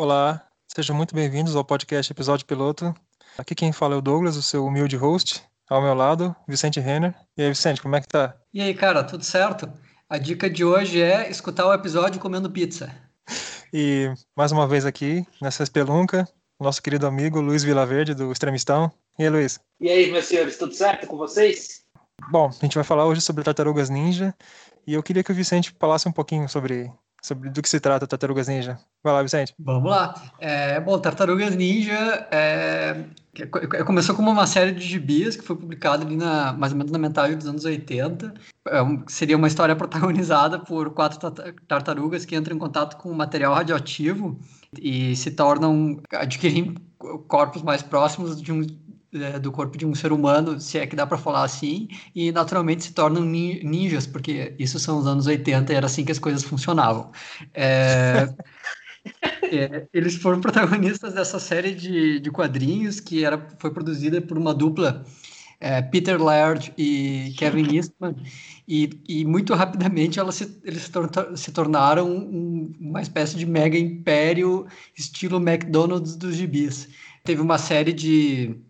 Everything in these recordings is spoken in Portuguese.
Olá, sejam muito bem-vindos ao podcast Episódio Piloto. Aqui quem fala é o Douglas, o seu humilde host. Ao meu lado, Vicente Renner. E aí, Vicente, como é que tá? E aí, cara, tudo certo? A dica de hoje é escutar o episódio comendo pizza. E mais uma vez aqui, nessa espelunca, nosso querido amigo Luiz Vilaverde, do Extremistão. E aí, Luiz? E aí, meus senhores, tudo certo com vocês? Bom, a gente vai falar hoje sobre Tartarugas Ninja. E eu queria que o Vicente falasse um pouquinho sobre sobre do que se trata Tartarugas Ninja. Vai lá, Vicente. Vamos lá. É, bom, Tartarugas Ninja é, começou como uma série de gibis que foi publicada ali na, mais ou menos na metade dos anos 80. É seria uma história protagonizada por quatro tartarugas que entram em contato com material radioativo e se tornam, adquirem corpos mais próximos de um, é, do corpo de um ser humano, se é que dá para falar assim, e naturalmente se tornam ninjas, porque isso são os anos 80 e era assim que as coisas funcionavam. É, é, eles foram protagonistas dessa série de, de quadrinhos que era, foi produzida por uma dupla, é, Peter Laird e Kevin Eastman, e, e muito rapidamente elas se, eles se, tor se tornaram um, uma espécie de mega império estilo McDonald's dos gibis. Teve uma série de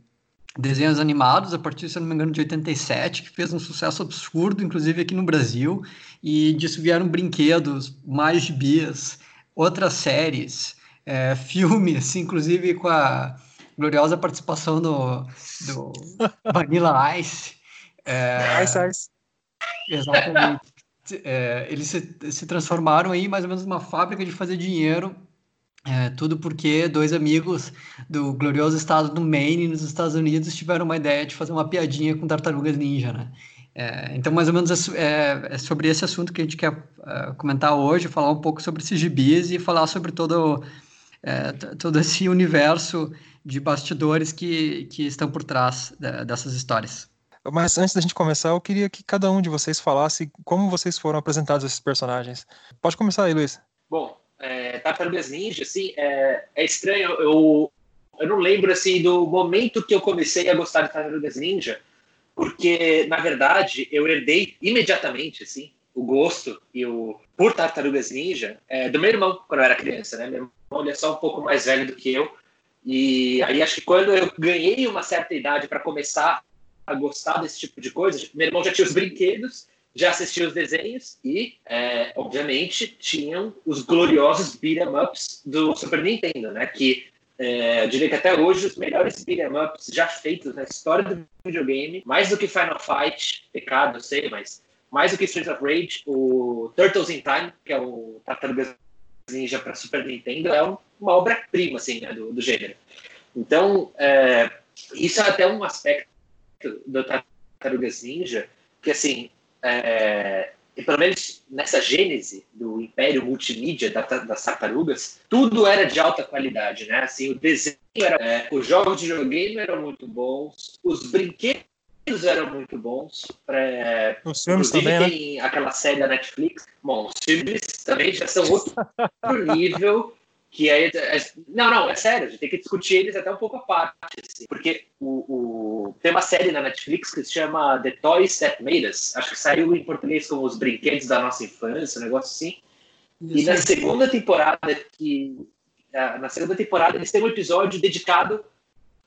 desenhos animados a partir, se não me engano, de 87, que fez um sucesso absurdo, inclusive aqui no Brasil, e disso vieram brinquedos, mais gibis, outras séries, é, filmes, inclusive com a gloriosa participação do, do Vanilla Ice. É, Ice Ice. Exatamente. É, eles se, se transformaram aí mais ou menos numa fábrica de fazer dinheiro é, tudo porque dois amigos do glorioso estado do Maine, nos Estados Unidos, tiveram uma ideia de fazer uma piadinha com tartarugas ninja, né? É, então, mais ou menos é, é, sobre esse assunto que a gente quer uh, comentar hoje, falar um pouco sobre esses gibis e falar sobre todo, é, todo esse universo de bastidores que, que estão por trás de, dessas histórias. Mas antes da gente começar, eu queria que cada um de vocês falasse como vocês foram apresentados esses personagens. Pode começar aí, Luiz. Bom, é, Tartarugas Ninja, assim, é, é estranho. Eu, eu não lembro assim do momento que eu comecei a gostar de Tartarugas Ninja, porque na verdade eu herdei imediatamente assim o gosto e o por Tartarugas Ninja é, do meu irmão quando eu era criança, né? Meu irmão ele é só um pouco mais velho do que eu e aí acho que quando eu ganhei uma certa idade para começar a gostar desse tipo de coisa, meu irmão já tinha os brinquedos já assistia os desenhos e, é, obviamente, tinham os gloriosos beat'em ups do Super Nintendo, né? Que é, eu diria que até hoje os melhores beat'em ups já feitos na história do videogame, mais do que Final Fight, pecado, sei, mas mais do que Streets of Rage, o Turtles in Time, que é o Tartarugas Ninja para Super Nintendo, é uma obra-prima assim, né, do, do, gênero. Então, é, isso é até um aspecto do Tartarugas Ninja que, assim, é, e pelo menos nessa gênese do império multimídia da, das tartarugas, tudo era de alta qualidade, né? Assim, o desenho era, é, os jogos de videogame eram muito bons, os brinquedos eram muito bons. É, os filmes também, né? tem né? aquela série da Netflix. Bom, os filmes também já são outro nível. Que aí, é, não, não, é sério, a gente tem que discutir eles até um pouco à parte, assim, porque o, o, tem uma série na Netflix que se chama The Toys That Made Us, acho que saiu em português como Os Brinquedos da Nossa Infância, um negócio assim, e na segunda temporada, que na segunda temporada eles têm um episódio dedicado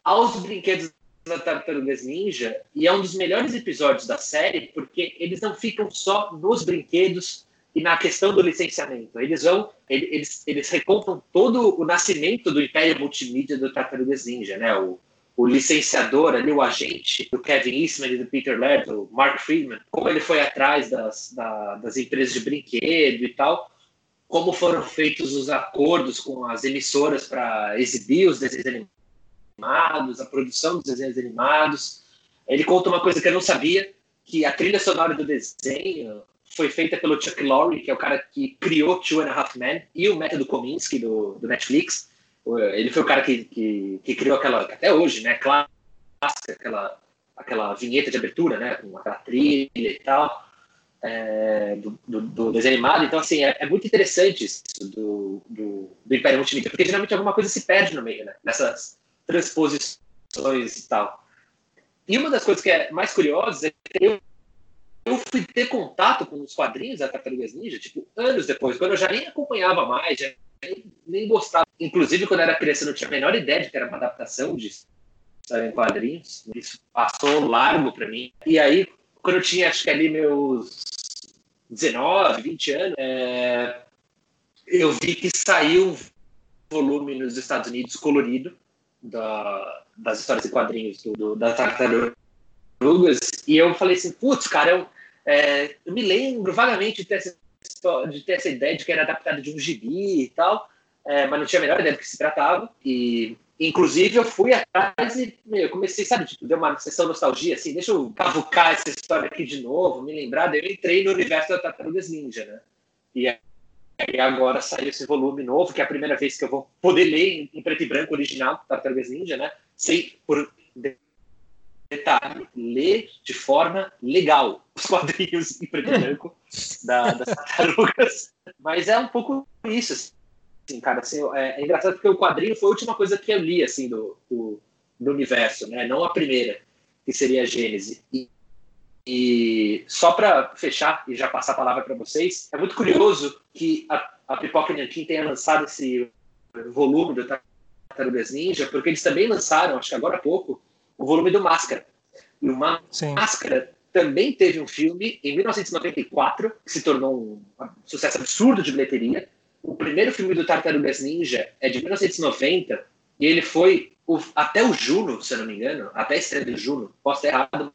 aos brinquedos da Tartarugas Ninja, e é um dos melhores episódios da série, porque eles não ficam só nos brinquedos, e na questão do licenciamento. Eles vão, eles, eles recontam todo o nascimento do império multimídia do Tartarugas Ninja, né? O, o licenciador ali, o agente do Kevin Eastman e do Peter Laird, o Mark Friedman, como ele foi atrás das, da, das empresas de brinquedo e tal, como foram feitos os acordos com as emissoras para exibir os desenhos animados, a produção dos desenhos animados. Ele conta uma coisa que eu não sabia, que a trilha sonora do desenho foi feita pelo Chuck Lorre, que é o cara que criou Two and a Half Men e o Método Kominsky do, do Netflix. Ele foi o cara que, que, que criou aquela, até hoje, né, clássica, aquela, aquela vinheta de abertura, né, com aquela trilha e tal, é, do, do, do, desenho animado. Então, assim, é, é muito interessante isso do, do, do, Império Multimídia, porque geralmente alguma coisa se perde no meio, né, nessas transposições e tal. E uma das coisas que é mais curiosas é que eu eu fui ter contato com os quadrinhos da Tartarugas Ninja, tipo, anos depois, quando eu já nem acompanhava mais, já nem, nem gostava. Inclusive, quando eu era criança, eu não tinha a menor ideia de que era uma adaptação de história em quadrinhos. Isso passou largo para mim. E aí, quando eu tinha, acho que ali meus 19, 20 anos, é, eu vi que saiu um volume nos Estados Unidos colorido da, das histórias em quadrinhos do, do, da Tartarugas. E eu falei assim, putz, cara, eu, é, eu me lembro vagamente de ter, essa, de ter essa ideia de que era adaptado de um gibi e tal, é, mas não tinha a menor ideia do que se tratava. E, inclusive, eu fui atrás e meu, comecei, sabe, tipo, deu uma sessão nostalgia, assim, deixa eu cavucar essa história aqui de novo, me lembrar. Daí eu entrei no universo da Tartarugas Ninja, né? E e agora saiu esse volume novo, que é a primeira vez que eu vou poder ler em, preto e branco original, Tartarugas Ninja, né? Sem, por detalhe, ler de forma legal os quadrinhos em preto e branco da, das tartarugas. Mas é um pouco isso, assim, cara. Assim, é, é, engraçado porque o quadrinho foi a última coisa que eu li, assim, do, do, do universo, né? Não a primeira, que seria a Gênese. E, e só para fechar e já passar a palavra para vocês, é muito curioso que a, a Pipoca Nankin tenha lançado esse volume do Tartarugas Ninja, porque eles também lançaram, acho que agora há pouco, o volume do Máscara. E o Máscara também teve um filme em 1994 que se tornou um sucesso absurdo de bilheteria. O primeiro filme do Tartarugas Ninja é de 1990 e ele foi o, até o Juno, se eu não me engano, até a estreia do Juno. Posso estar errado,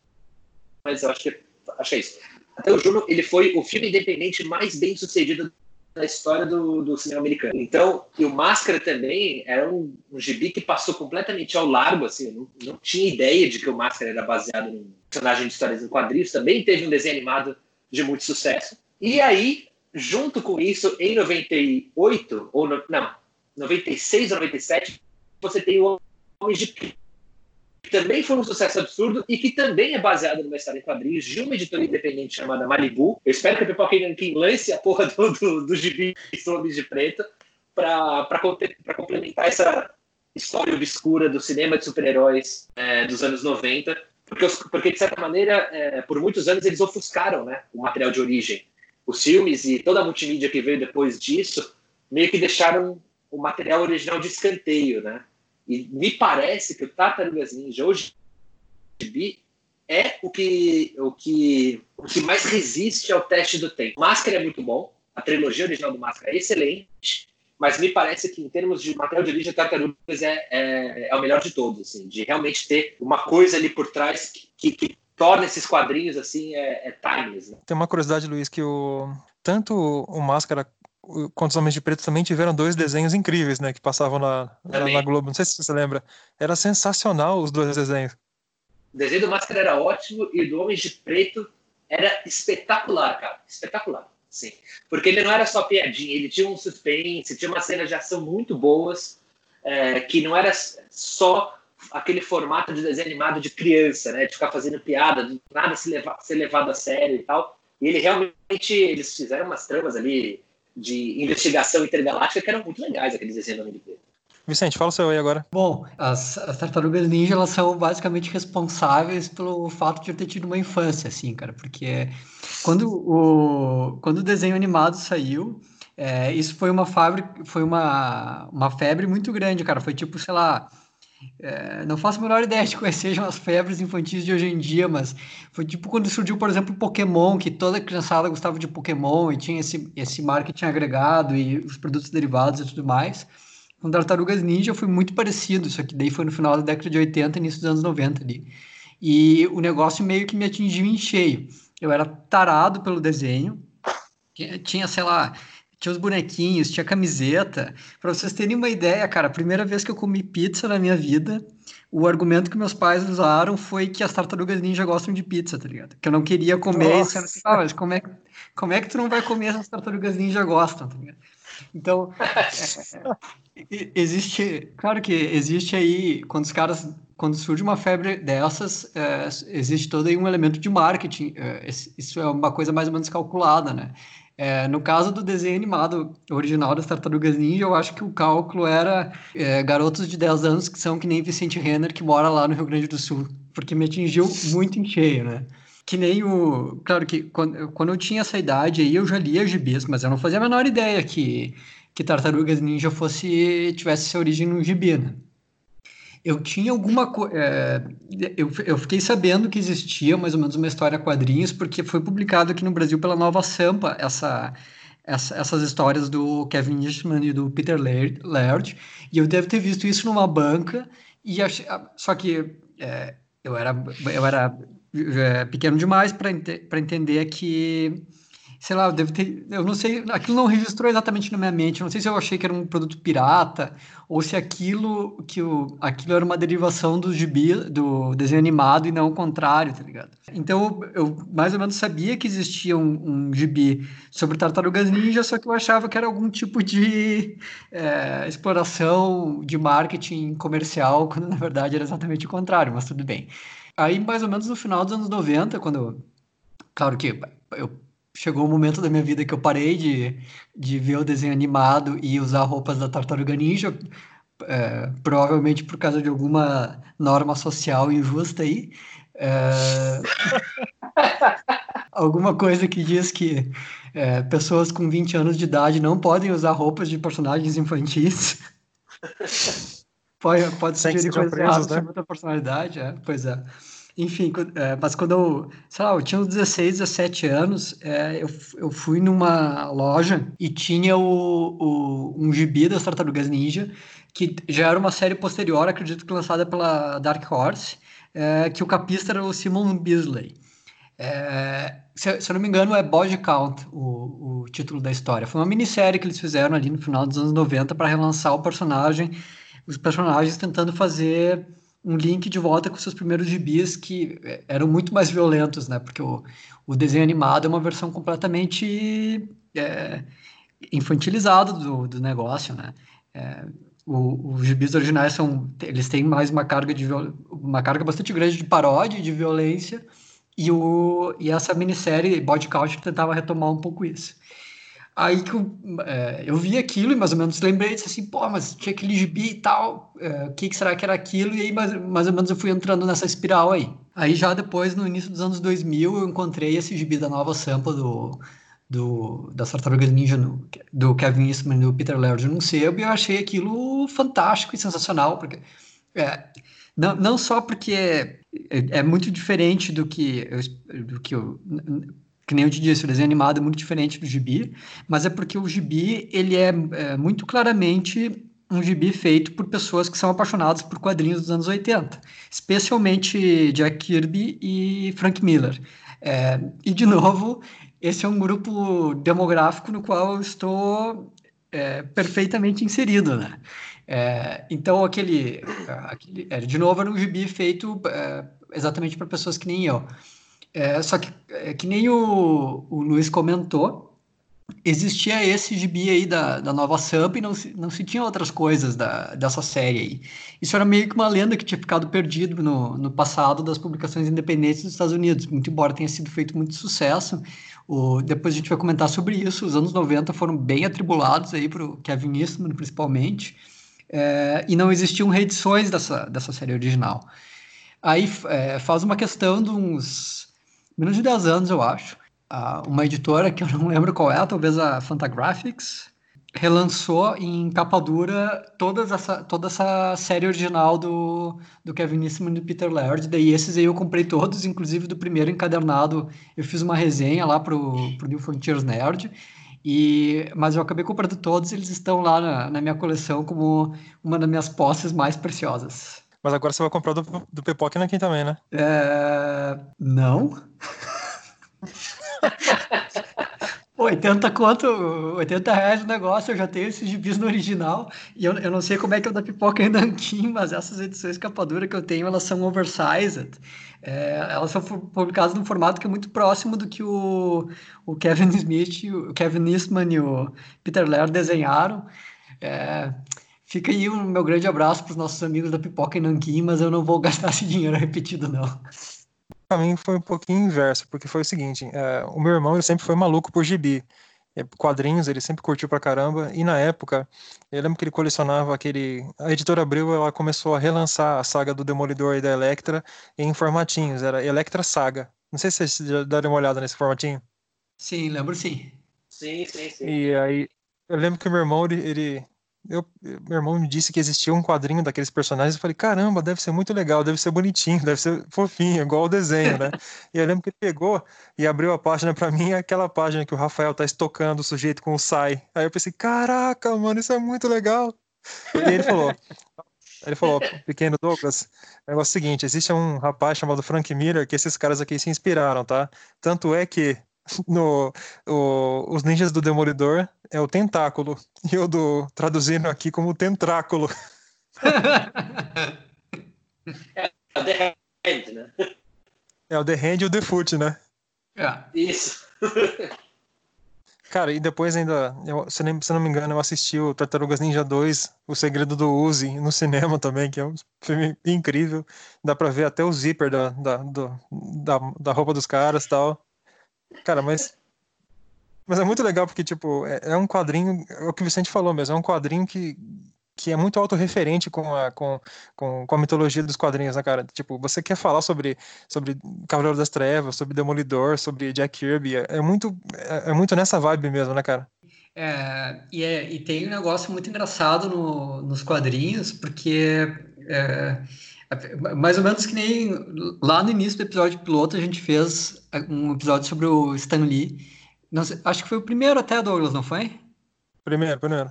mas eu acho que, acho que é isso. Até o Juno, ele foi o filme independente mais bem sucedido da história do, do, cinema americano. Então, e o Máscara também era um, um gibi que passou completamente ao largo, assim, não, não tinha ideia de que o Máscara era baseado num personagem de histórias em quadrinhos, também teve um desenho animado de muito sucesso. E aí, junto com isso, em 98, ou no, não, 96, 97, você tem o Homem de que também foi um sucesso absurdo e que também é baseado numa história em quadrinhos de uma editora independente chamada Malibu. Eu espero que a Pipoca Nankin lance a porra do, do, do gibi Homens de Preto para complementar essa história obscura do cinema de super-heróis é, dos anos 90. Porque, porque de certa maneira, é, por muitos anos eles ofuscaram né, o material de origem. Os filmes e toda a multimídia que veio depois disso meio que deixaram o material original de escanteio, né? E me parece que o Tartarugas Ninja hoje é o que, o que, o que mais resiste ao teste do tempo. Máscara é muito bom, a trilogia original do Máscara é excelente, mas me parece que em termos de material de origem, Tartarugas é, é, é, o melhor de todos, assim, de realmente ter uma coisa ali por trás que, que, que torna esses quadrinhos assim é, é timeless. Né? Tem uma curiosidade, Luiz, que o tanto o Máscara quanto os Homens de Preto também tiveram dois desenhos incríveis, né? Que passavam na, na Globo. Não sei se você lembra. Era sensacional os dois desenhos. O desenho do Máscara era ótimo e do Homens de Preto era espetacular, cara. Espetacular. Sim. Porque ele não era só piadinha, ele tinha um suspense, tinha uma cena de ação muito boas, é, que não era só aquele formato de desenho animado de criança, né? De ficar fazendo piada, de nada se levar, ser levado a sério e tal. E ele realmente, eles fizeram umas tramas ali de investigação intergaláctica que eram muito legais, aqueles desenhos do Preto. Vicente, fala o seu aí agora. Bom, as, as, tartarugas ninja elas são basicamente responsáveis pelo fato de eu ter tido uma infância, assim, cara, porque quando o, quando o desenho animado saiu, é, isso foi uma fábrica, foi uma, uma febre muito grande, cara. Foi tipo, sei lá, é, não faço a menor ideia de quais sejam as febres infantis de hoje em dia, mas foi tipo quando surgiu, por exemplo, Pokémon, que toda criançada gostava de Pokémon e tinha esse, esse marketing agregado e os produtos derivados e tudo mais. Com Tartarugas Ninja foi muito parecido, só que daí foi no final da década de 80 e início dos anos 90 ali. E o negócio meio que me atingiu em cheio. Eu era tarado pelo desenho, tinha, sei lá, tinha os bonequinhos, tinha camiseta. Para vocês terem uma ideia, cara, a primeira vez que eu comi pizza na minha vida, o argumento que meus pais usaram foi que as tartarugas ninja gostam de pizza, tá ligado? Que eu não queria comer. Nossa. E assim, ah, mas como é, como é que tu não vai comer se as tartarugas ninja gostam, tá ligado? Então, é, existe, claro que existe aí, quando os caras, quando surge uma febre dessas, é, existe todo aí um elemento de marketing, é, isso é uma coisa mais ou menos calculada, né? É, no caso do desenho animado original das Tartarugas Ninja, eu acho que o cálculo era é, garotos de 10 anos que são que nem Vicente Renner, que mora lá no Rio Grande do Sul, porque me atingiu muito em cheio, né? Que nem o. Claro que quando, quando eu tinha essa idade aí, eu já lia gibis, mas eu não fazia a menor ideia que que Tartarugas Ninja fosse tivesse sua origem no gibi, né? Eu tinha alguma coisa. É, eu, eu fiquei sabendo que existia mais ou menos uma história quadrinhos, porque foi publicado aqui no Brasil pela Nova Sampa essa, essa, essas histórias do Kevin Eastman e do Peter Laird, e eu devo ter visto isso numa banca, e ach, só que é, eu era, eu era é, pequeno demais para ent entender que sei lá, deve ter, eu não sei, aquilo não registrou exatamente na minha mente, não sei se eu achei que era um produto pirata ou se aquilo que o, aquilo era uma derivação do gibi, do desenho animado e não o contrário, tá ligado? Então eu mais ou menos sabia que existia um, um gibi sobre tartarugas ninja, só que eu achava que era algum tipo de é, exploração de marketing comercial, quando na verdade era exatamente o contrário, mas tudo bem. Aí mais ou menos no final dos anos 90, quando claro que eu chegou o um momento da minha vida que eu parei de, de ver o desenho animado e usar roupas da Tartaruga Ninja, é, provavelmente por causa de alguma norma social injusta aí. É, alguma coisa que diz que é, pessoas com 20 anos de idade não podem usar roupas de personagens infantis. pode, pode sugerir coisas erradas né? sobre a personalidade, é, pois é. Enfim, é, mas quando eu, sei lá, eu tinha uns 16, 17 anos, é, eu, eu fui numa loja e tinha o, o, um gibi das Tartarugas Ninja, que já era uma série posterior, acredito que lançada pela Dark Horse, é, que o capista era o Simon Beasley. É, se, se, eu não me engano, é Body Count o, o título da história. Foi uma minissérie que eles fizeram ali no final dos anos 90 para relançar o personagem, os personagens tentando fazer um link de volta com seus primeiros gibis que é, eram muito mais violentos, né? Porque o, o desenho animado é uma versão completamente é, infantilizada do, do negócio, né? É, o, os gibis originais são, eles têm mais uma carga de uma carga bastante grande de paródia, de violência, e, o, e essa minissérie Body Couch tentava retomar um pouco isso. Aí que eu, é, eu vi aquilo e mais ou menos lembrei, disse assim, pô, mas tinha aquele gibi e tal, é, o que, que, será que era aquilo? E aí mais, mais ou menos eu fui entrando nessa espiral aí. Aí já depois, no início dos anos 2000, eu encontrei esse gibi da nova sampa do, do, das Tartarugas Ninja, no, do Kevin Eastman e do Peter Laird num sebo, e eu achei aquilo fantástico e sensacional, porque... É, não, não só porque é, é, muito diferente do que, do que eu que nem eu te disse, o desenho animado é muito diferente do gibi, mas é porque o gibi, ele é, é muito claramente um gibi feito por pessoas que são apaixonadas por quadrinhos dos anos 80, especialmente Jack Kirby e Frank Miller. É, e, de novo, esse é um grupo demográfico no qual eu estou é, perfeitamente inserido, né? É, então, aquele, aquele, é, de novo, era um gibi feito é, exatamente para pessoas que nem eu. É, só que, é, que nem o, o Luiz comentou, existia esse gibi aí da, da nova Sub e não se, não se tinha outras coisas da, dessa série aí. Isso era meio que uma lenda que tinha ficado perdido no, no passado das publicações independentes dos Estados Unidos, muito embora tenha sido feito muito sucesso. O, depois a gente vai comentar sobre isso. Os anos 90 foram bem atribulados aí para o Kevin Eastman, principalmente, é, e não existiam reedições dessa, dessa série original. Aí é, faz uma questão de uns menos de 10 anos, eu acho. uma editora que eu não lembro qual é, talvez a Fantagraphics, relançou em capa dura toda essa, toda essa série original do, do Kevin Eastman e do Peter Laird. Daí esses aí eu comprei todos, inclusive do primeiro encadernado. Eu fiz uma resenha lá pro, pro New Frontiers Nerd. E, mas eu acabei comprando todos, eles estão lá na, na minha coleção como uma das minhas posses mais preciosas. Mas agora você vai comprar do, do Pipoca aqui também, né? É... Não. 80 quanto, 80 reais o negócio, eu já tenho esses gibis no original, e eu, eu não sei como é que é o da pipoca em Nanquim, mas essas edições capadura que eu tenho, elas são oversized, é, elas são publicadas num formato que é muito próximo do que o, o Kevin Smith, o Kevin Eastman e o Peter Laird desenharam, é, Fica aí o meu grande abraço para os nossos amigos da Pipoca e Nanquim, mas eu não vou gastar esse dinheiro repetido, não. Para mim foi um pouquinho inverso, porque foi o seguinte: é, o meu irmão ele sempre foi maluco por gibi. É, quadrinhos, ele sempre curtiu pra caramba, e na época, eu lembro que ele colecionava aquele. A editora Abril ela começou a relançar a saga do Demolidor e da Electra em formatinhos, era Electra Saga. Não sei se vocês já deram uma olhada nesse formatinho. Sim, lembro sim. Sim, sim, sim. E aí, eu lembro que o meu irmão, ele, ele eu, meu irmão me disse que existia um quadrinho daqueles personagens. Eu falei, caramba, deve ser muito legal, deve ser bonitinho, deve ser fofinho, igual o desenho, né? e eu lembro que ele pegou e abriu a página para mim, aquela página que o Rafael tá estocando o sujeito com o Sai. Aí eu pensei, caraca, mano, isso é muito legal. E ele falou, ele falou, pequeno Douglas, negócio é o seguinte, existe um rapaz chamado Frank Miller que esses caras aqui se inspiraram, tá? Tanto é que no o, os ninjas do Demolidor é o tentáculo e eu do traduzindo aqui como tentráculo. é o The Hand, né? É o The Hand e o The Foot, né? É. Isso. Cara, e depois ainda, eu, se, não, se não me engano, eu assisti o Tartarugas Ninja 2, O Segredo do Uzi, no cinema também, que é um filme incrível. Dá pra ver até o zíper da, da, do, da, da roupa dos caras e tal. Cara, mas. Mas é muito legal porque, tipo, é, é, um quadrinho. É o que o Vicente falou mesmo, é um quadrinho que, que é muito autorreferente com a, com, com, com a mitologia dos quadrinhos, né, cara? Tipo, você quer falar sobre, sobre Cavaleiro das Trevas, sobre Demolidor, sobre Jack Kirby. É, é muito, é, é, muito nessa vibe mesmo, né, cara? É, e, é, e tem um negócio muito engraçado no, nos quadrinhos, porque. Mais ou menos que nem lá no início do episódio piloto a gente fez um episódio sobre o Stan Lee. Sei, acho que foi o primeiro até, Douglas, não foi? Primeiro, primeiro.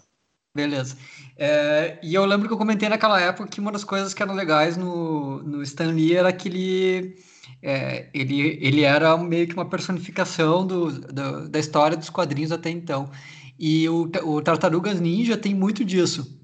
Beleza. É, e eu lembro que eu comentei naquela época que uma das coisas que eram legais no, no Stan Lee era que ele, é, ele, ele era meio que uma personificação do, do, da história dos quadrinhos até então. E o, o Tartarugas Ninja tem muito disso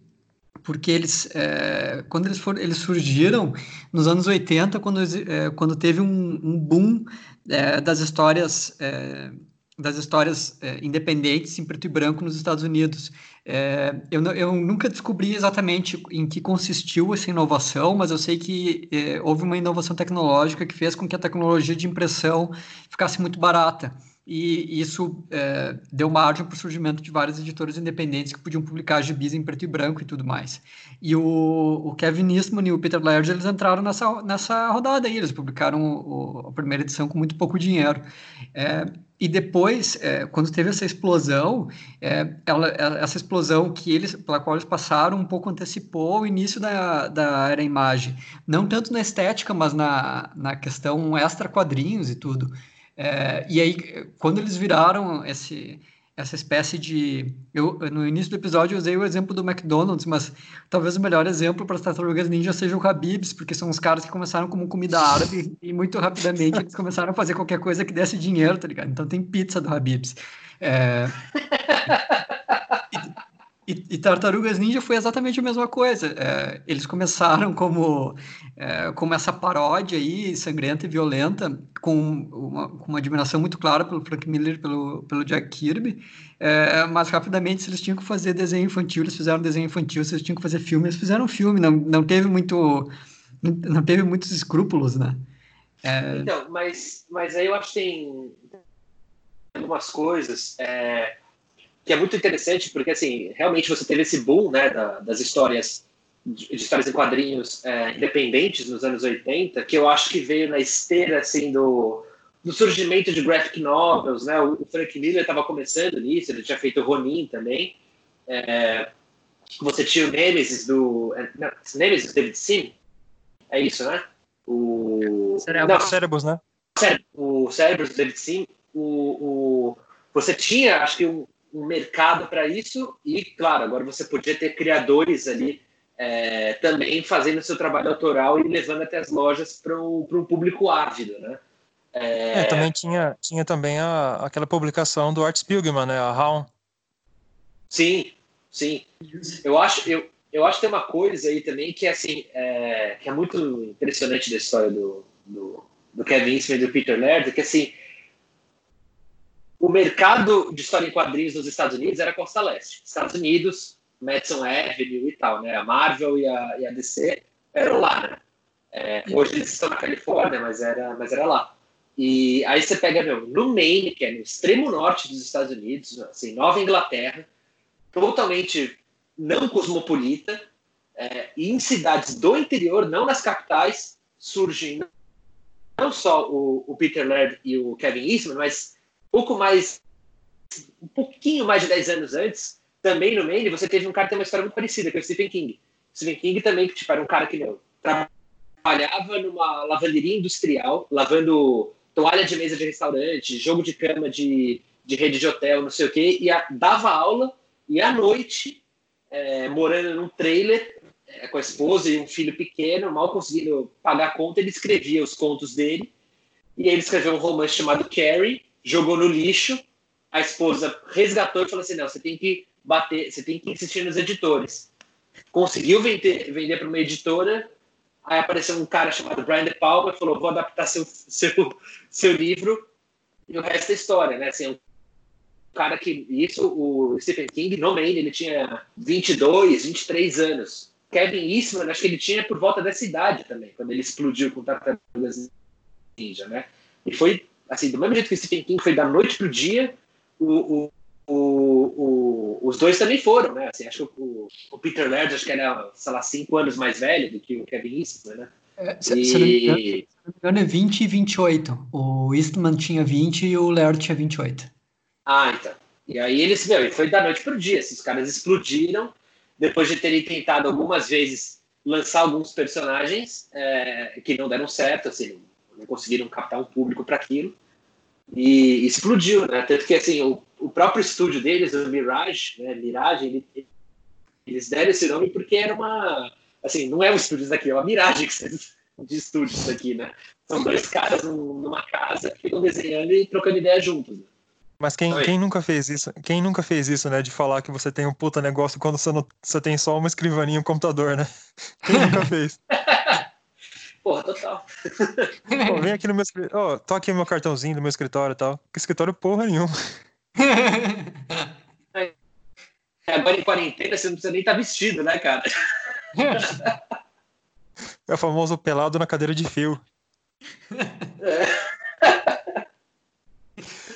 porque eles, é, quando eles, for, eles surgiram nos anos 80, quando, é, quando teve um, um boom é, das histórias é, das histórias é, independentes em preto e branco nos Estados Unidos. É, eu, eu, nunca descobri exatamente em que consistiu essa inovação, mas eu sei que houve uma inovação tecnológica que fez com que a tecnologia de impressão ficasse muito barata e isso é, deu margem para o surgimento de vários editores independentes que podiam publicar gibis em preto e branco e tudo mais. E o, o Kevin Eastman e o Peter Laird, eles entraram nessa, nessa rodada aí, eles publicaram o, a primeira edição com muito pouco dinheiro. É, e depois, é, quando teve essa explosão, é, ela, essa explosão que eles, pela qual eles passaram, um pouco antecipou o início da, da era imagem. Não tanto na estética, mas na, na questão extra quadrinhos e tudo. É, e aí, quando eles viraram esse, essa espécie de. Eu, no início do episódio, eu usei o exemplo do McDonald's, mas talvez o melhor exemplo para as tartarugas ninja seja o Habib's, porque são os caras que começaram como comida árabe e muito rapidamente eles começaram a fazer qualquer coisa que desse dinheiro, tá ligado? Então tem pizza do Habib's. É... E, e, Tartarugas Ninja foi exatamente a mesma coisa. É, eles começaram como, é, como essa paródia aí, sangrenta e violenta, com uma, com uma admiração muito clara pelo Frank Miller pelo, pelo Jack Kirby, é, mas rapidamente, se eles tinham que fazer desenho infantil, eles fizeram desenho infantil, se eles tinham que fazer filme, eles fizeram filme, não, não teve muito não teve muitos escrúpulos, né? É... Então, mas, mas aí eu acho que tem algumas coisas. É que é muito interessante, porque assim, realmente você teve esse boom né, da, das histórias, de, de, histórias em quadrinhos é, independentes nos anos 80, que eu acho que veio na esteira assim, do, do surgimento de graphic novels, né? O, Frank Miller estava começando nisso, ele tinha feito Ronin também. É, você tinha o Nemesis do. É, não, Nemesis David Sim? É isso, né? O. Cérebros, né? O Cérebros David Sim. O, o, você tinha, acho que, um, um mercado para isso e, claro, agora você podia ter criadores ali é, também fazendo seu trabalho autoral e levando até as lojas para um, público ávido, né? É... é... também tinha, tinha também a, aquela publicação do Art Spiegelman, né, a Raum. Sim, sim. Eu acho, eu, eu acho que tem uma coisa aí também que é assim, é, que é muito impressionante da história do, do, do Kevin Eastman e do Peter Laird, que assim, o mercado de história em quadrinhos nos Estados Unidos era Costa Leste. Estados Unidos, Madison Avenue e tal, né? A Marvel e a, e a DC eram lá, né? É, hoje eles estão na Califórnia, mas era, mas era lá. E aí você pega, meu, no Maine, que é no extremo norte dos Estados Unidos, assim, Nova Inglaterra, totalmente não cosmopolita, é, e em cidades do interior, não nas capitais, surgem não só o, o Peter Laird e o Kevin Eastman, mas pouco mais, um pouquinho mais de 10 anos antes, também no Maine, você teve um cara que tem uma história muito parecida, que é o Stephen King. Stephen King também, tipo, era um cara que meu, trabalhava numa lavanderia industrial, lavando toalha de mesa de restaurante, jogo de cama de, de rede de hotel, não sei o quê, e a, dava aula, e à noite, é, morando num trailer, é, com a esposa e um filho pequeno, mal conseguindo pagar a conta, ele escrevia os contos dele, e ele escreveu um romance chamado Carrie, jogou no lixo, a esposa resgatou e falou assim, não, você tem que bater, você tem que insistir nos editores. Conseguiu vender, vender para uma editora, Aí apareceu um cara chamado Brian De Palma e falou: vou adaptar seu, seu, seu livro e o resto é história, né? Assim, um cara que. Isso, o Stephen King, no Maine, ele tinha 22, 23 anos. Kevin Eastman, acho que ele tinha por volta dessa idade também, quando ele explodiu com Tartarugas Ninja, né? E foi, assim, do mesmo jeito que o Stephen King foi da noite pro dia, o, o o, os dois também foram, né? Assim, acho que o, Peter Laird, acho que era, sei lá, cinco anos mais velho do que o Kevin Eastman, né? É, se, e... se, não engano, se, não me engano, é 20 e 28. O Eastman tinha 20 e o Laird tinha 28. Ah, então. E aí eles, meu, foi da noite pro dia. Esses caras explodiram depois de terem tentado algumas vezes lançar alguns personagens é, que não deram certo, assim, não conseguiram captar um público para aquilo. E explodiu, né? Tanto que, assim, o o próprio estúdio deles, o Mirage, né, Mirage, ele, eles deram esse nome porque era uma. Assim, não é um estúdio daqui, é uma Mirage de estúdios daqui, né? São dois caras numa casa que ficam desenhando e trocando ideia juntos. Né? Mas quem, quem nunca fez isso? Quem nunca fez isso, né? De falar que você tem um puta negócio quando você, não, você tem só uma escrivaninha e um computador, né? Quem nunca fez? Porra, total. Pô, vem aqui no meu escritório. Ó, oh, tô aqui meu cartãozinho do meu escritório e tal. Que escritório porra nenhuma. Agora em quarentena você não precisa nem estar tá vestido, né, cara? É o famoso pelado na cadeira de fio.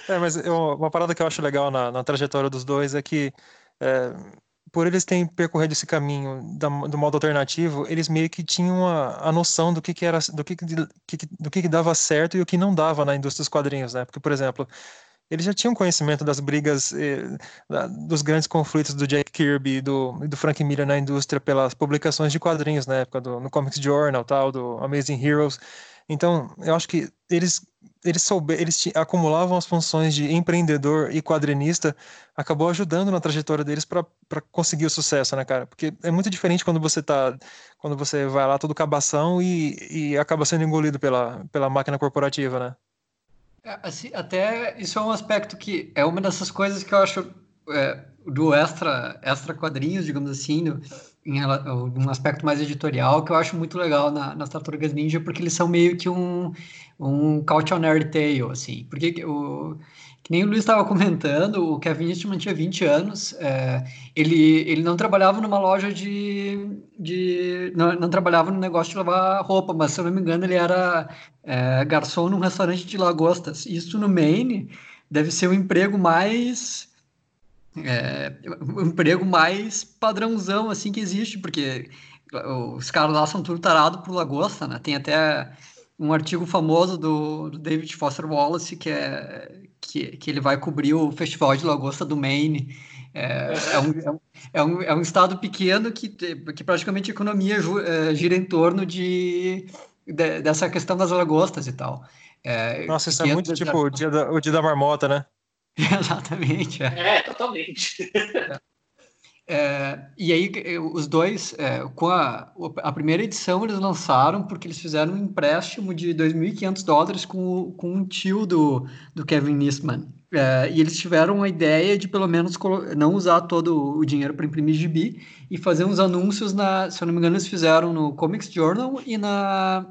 É, é mas eu, uma parada que eu acho legal na, na trajetória dos dois é que é, por eles terem percorrido esse caminho da, do modo alternativo, eles meio que tinham a, a noção do que, que era, do que, que, do que, que dava certo e o que não dava na indústria dos quadrinhos, né? Porque, por exemplo, eles já tinham conhecimento das brigas, eh, da, dos grandes conflitos do Jack Kirby e do, do Frank Miller na indústria pelas publicações de quadrinhos na época, do, no Comics Journal, tal, do Amazing Heroes. Então, eu acho que eles eles souber, eles acumulavam as funções de empreendedor e quadrinista, acabou ajudando na trajetória deles para conseguir o sucesso, né, cara? Porque é muito diferente quando você tá quando você vai lá todo cabação e, e acaba sendo engolido pela, pela máquina corporativa, né? É, assim, até isso é um aspecto que é uma dessas coisas que eu acho é, do extra, extra quadrinhos, digamos assim, no, em um aspecto mais editorial que eu acho muito legal na, nas Tartarugas Ninja, porque eles são meio que um, um cautionary tale, assim, porque o, que nem o Luiz estava comentando, o Kevin Eastman tinha 20 anos, é, ele, ele não trabalhava numa loja de... de não, não, trabalhava no negócio de lavar roupa, mas se eu não me engano ele era é, garçom num restaurante de lagostas. Isso no Maine deve ser o emprego mais... É, o emprego mais padrãozão, assim, que existe, porque os caras lá são tudo tarado por lagosta, né? Tem até um artigo famoso do, do, David Foster Wallace que é que, que ele vai cobrir o Festival de Lagosta do Maine. É, é, um, é, um, é, um, é estado pequeno que, que praticamente a economia é, gira em torno de, de dessa questão das lagostas e tal. É, Nossa, isso é muito tipo o dia, da, o dia da marmota, né? Exatamente. É, é totalmente. É, e aí, os dois, é, com a, a primeira edição, eles lançaram porque eles fizeram um empréstimo de 2.500 dólares com, com um tio do, do Kevin Eastman. É, e eles tiveram a ideia de, pelo menos, não usar todo o dinheiro para imprimir gibi e fazer uns anúncios na, se eu não me engano, eles fizeram no Comics Journal e na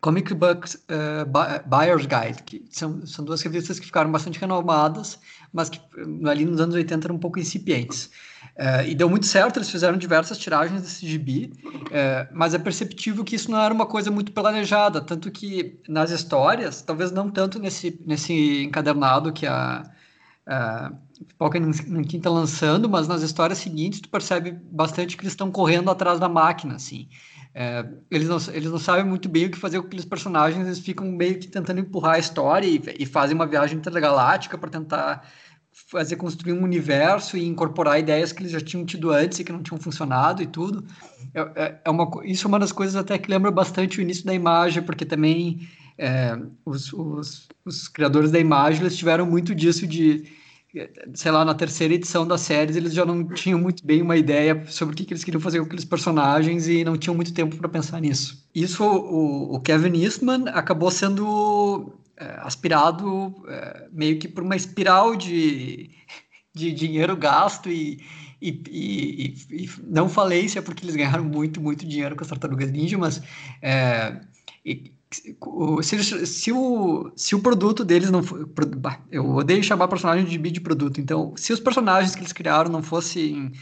Comic Books uh, Buyer's Guide, que são, são duas revistas que ficaram bastante renomadas, mas que ali nos anos 80 eram um pouco incipientes. Uh, e deu muito certo, eles fizeram diversas tiragens desse gibi, uh, mas é perceptível que isso não era uma coisa muito planejada, tanto que nas histórias, talvez não tanto nesse, nesse encadernado que a, a Pipoca Nankin está lançando, mas nas histórias seguintes tu percebe bastante que eles estão correndo atrás da máquina, assim. É, eles, não, eles não sabem muito bem o que fazer com aqueles personagens, eles ficam meio que tentando empurrar a história e, e fazem uma viagem intergaláctica para tentar fazer construir um universo e incorporar ideias que eles já tinham tido antes e que não tinham funcionado e tudo. É, é, é uma, isso é uma das coisas até que lembra bastante o início da imagem, porque também é, os, os, os, criadores da imagem eles tiveram muito disso de sei lá, na terceira edição da série, eles já não tinham muito bem uma ideia sobre o que, que eles queriam fazer com aqueles personagens e não tinham muito tempo para pensar nisso. Isso, o, o, Kevin Eastman acabou sendo é, aspirado é, meio que por uma espiral de, de dinheiro gasto e, e, e, e, não falência, porque eles ganharam muito, muito dinheiro com as Tartarugas Ninja, mas é, se, se, o, se o produto deles não for. Eu odeio chamar personagem de de produto. Então, se os personagens que eles criaram não fossem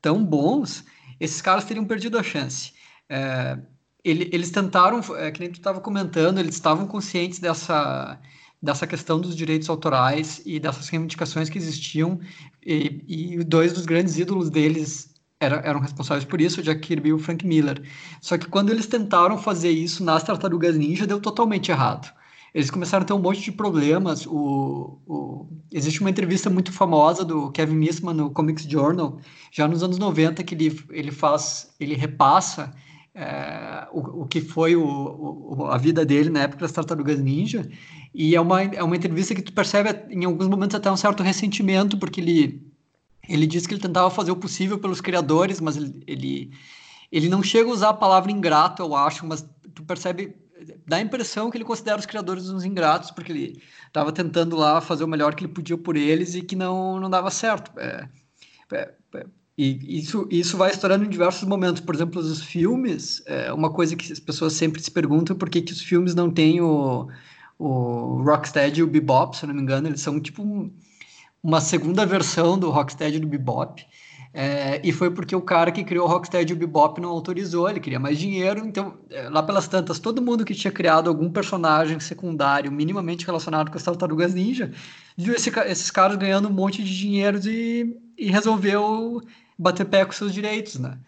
tão bons, esses caras teriam perdido a chance. É, ele, eles tentaram, é, que nem tu estava comentando, eles estavam conscientes dessa, dessa questão dos direitos autorais e dessas reivindicações que existiam. E, e dois dos grandes ídolos deles era, eram responsáveis por isso, o Jack Kirby e o Frank Miller. Só que quando eles tentaram fazer isso nas Tartarugas Ninja, deu totalmente errado. Eles começaram a ter um monte de problemas. O, o... Existe uma entrevista muito famosa do Kevin Eastman no Comics Journal, já nos anos 90, que ele, ele faz, ele repassa é, o, o que foi o, o, a vida dele na época das Tartarugas Ninja. E é uma, é uma entrevista que tu percebe em alguns momentos até um certo ressentimento, porque ele ele disse que ele tentava fazer o possível pelos criadores, mas ele, ele, ele não chega a usar a palavra ingrato, eu acho, mas tu percebe, dá a impressão que ele considera os criadores uns ingratos, porque ele estava tentando lá fazer o melhor que ele podia por eles e que não, não dava certo. É, é, é, e isso, isso vai estourando em diversos momentos. Por exemplo, os filmes, é uma coisa que as pessoas sempre se perguntam por que, que os filmes não têm o, o Rocksteady e o Bebop, se eu não me engano, eles são tipo uma segunda versão do Rocksteady do Bebop. É, e foi porque o cara que criou o Rocksteady e o Bebop não autorizou, ele queria mais dinheiro, então é, lá pelas tantas, todo mundo que tinha criado algum personagem secundário minimamente relacionado com as Tartarugas Ninja, viu esse, esses caras ganhando um monte de dinheiro e, e resolveu bater pé com seus direitos, né?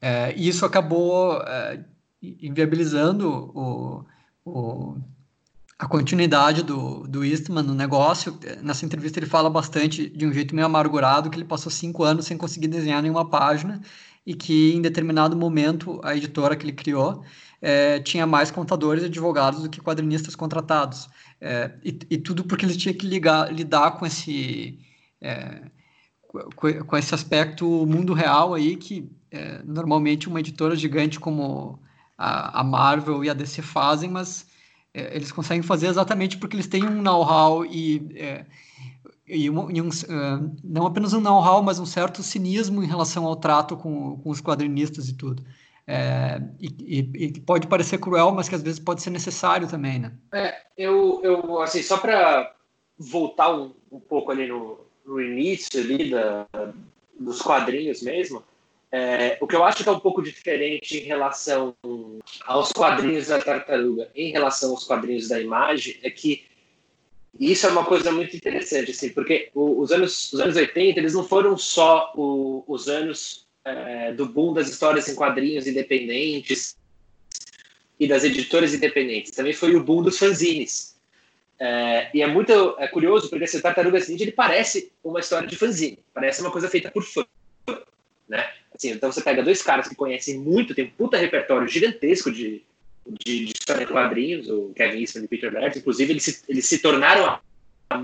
É, e isso acabou inviabilizando o, o a continuidade do, do Eastman no negócio. Nessa entrevista ele fala bastante de um jeito meio amargurado que ele passou cinco anos sem conseguir desenhar nenhuma página e que em determinado momento a editora que ele criou é, tinha mais contadores e advogados do que quadrinistas contratados. É, e, e, tudo porque ele tinha que ligar, lidar com esse, é, com, esse aspecto mundo real aí que normalmente uma editora gigante como a, a Marvel e a DC fazem, mas é, eles conseguem fazer exatamente porque eles têm um know-how e, é, e, um, e um, uh, não apenas um know-how, mas um certo cinismo em relação ao trato com, com os quadrinistas e tudo. É, e, pode parecer cruel, mas que às vezes pode ser necessário também, né? É, eu, eu assim, só para voltar um, um, pouco ali no, no início ali da, dos quadrinhos mesmo, é, o que eu acho que é um pouco diferente em relação aos quadrinhos da tartaruga, em relação aos quadrinhos da imagem, é que isso é uma coisa muito interessante, assim, porque os anos, os anos 80 eles não foram só o, os anos é, do boom das histórias em quadrinhos independentes e das editoras independentes, também foi o boom dos fanzines. É, e é muito é curioso porque esse Tartarugas Ninja ele parece uma história de fanzine, parece uma coisa feita por fã, né? Assim, então você pega dois caras que conhecem muito, tem um puta repertório gigantesco de, de, de história de quadrinhos, o Kevin Eastman e o Peter Laird. Inclusive, eles se, eles se tornaram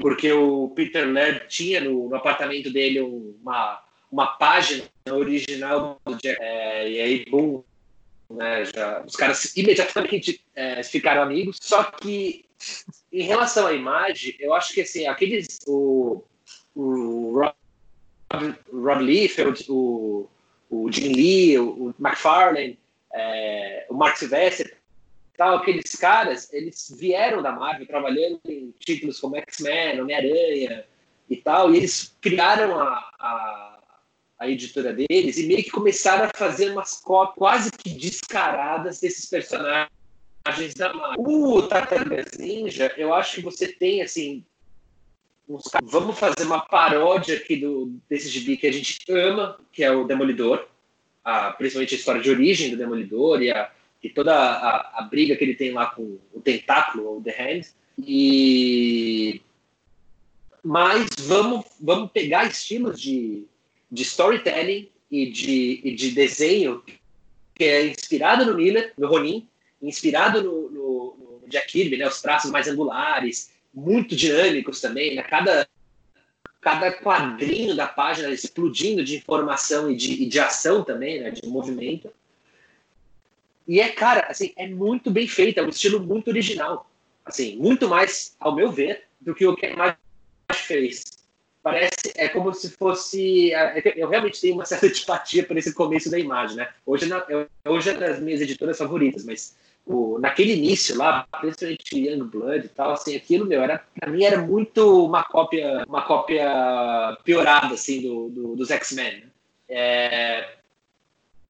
porque o Peter Laird tinha no, no apartamento dele uma, uma página original do Jack. É, e aí, boom, né, já, os caras imediatamente é, ficaram amigos. Só que, em relação à imagem, eu acho que assim, aqueles. O, o Rob, Rob Liefeld, o o Jim Lee, o, o McFarlane, é, o Mark Silvestre, tal, aqueles caras, eles vieram da Marvel trabalhando em títulos como X-Men, Homem-Aranha e tal, e eles criaram a, a, a, editora deles e meio que começaram a fazer umas cópias quase que descaradas desses personagens da Marvel. O Tartarugas Ninja, eu acho que você tem, assim, vamos fazer uma paródia aqui do, desse gibi que a gente ama, que é o Demolidor, a, principalmente a história de origem do Demolidor e, a, e toda a, a, briga que ele tem lá com o Tentáculo, ou The Hand. E mas vamos, vamos pegar estilos de, de storytelling e de, e de desenho que é inspirado no Miller, no Ronin, inspirado no, no, no Jack Kirby, né? Os traços mais angulares, muito dinâmicos também, né? Cada, cada quadrinho da página explodindo de informação e de, e de ação também, né? De movimento. E é, cara, assim, é muito bem feito, é um estilo muito original. Assim, muito mais, ao meu ver, do que o que mais fez. Parece, é como se fosse. É, eu realmente tenho uma certa antipatia por esse começo da imagem, né? Hoje, hoje é das minhas editoras favoritas, mas o, naquele início lá, principalmente Young Blood e tal, assim, aquilo, meu, era, pra mim era muito uma cópia, uma cópia piorada, assim, do, do dos X-Men, né? É,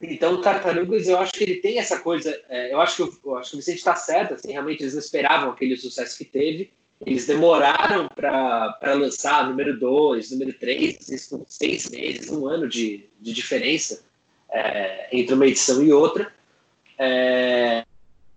então, o Tartarugas, eu acho que ele tem essa coisa. É, eu, acho que, eu, acho que o Vicente está certo. Assim, realmente, eles não esperavam aquele sucesso que teve. Eles demoraram para lançar número 2, número 3, com seis meses, um ano de, de diferença é, entre uma edição e outra. É,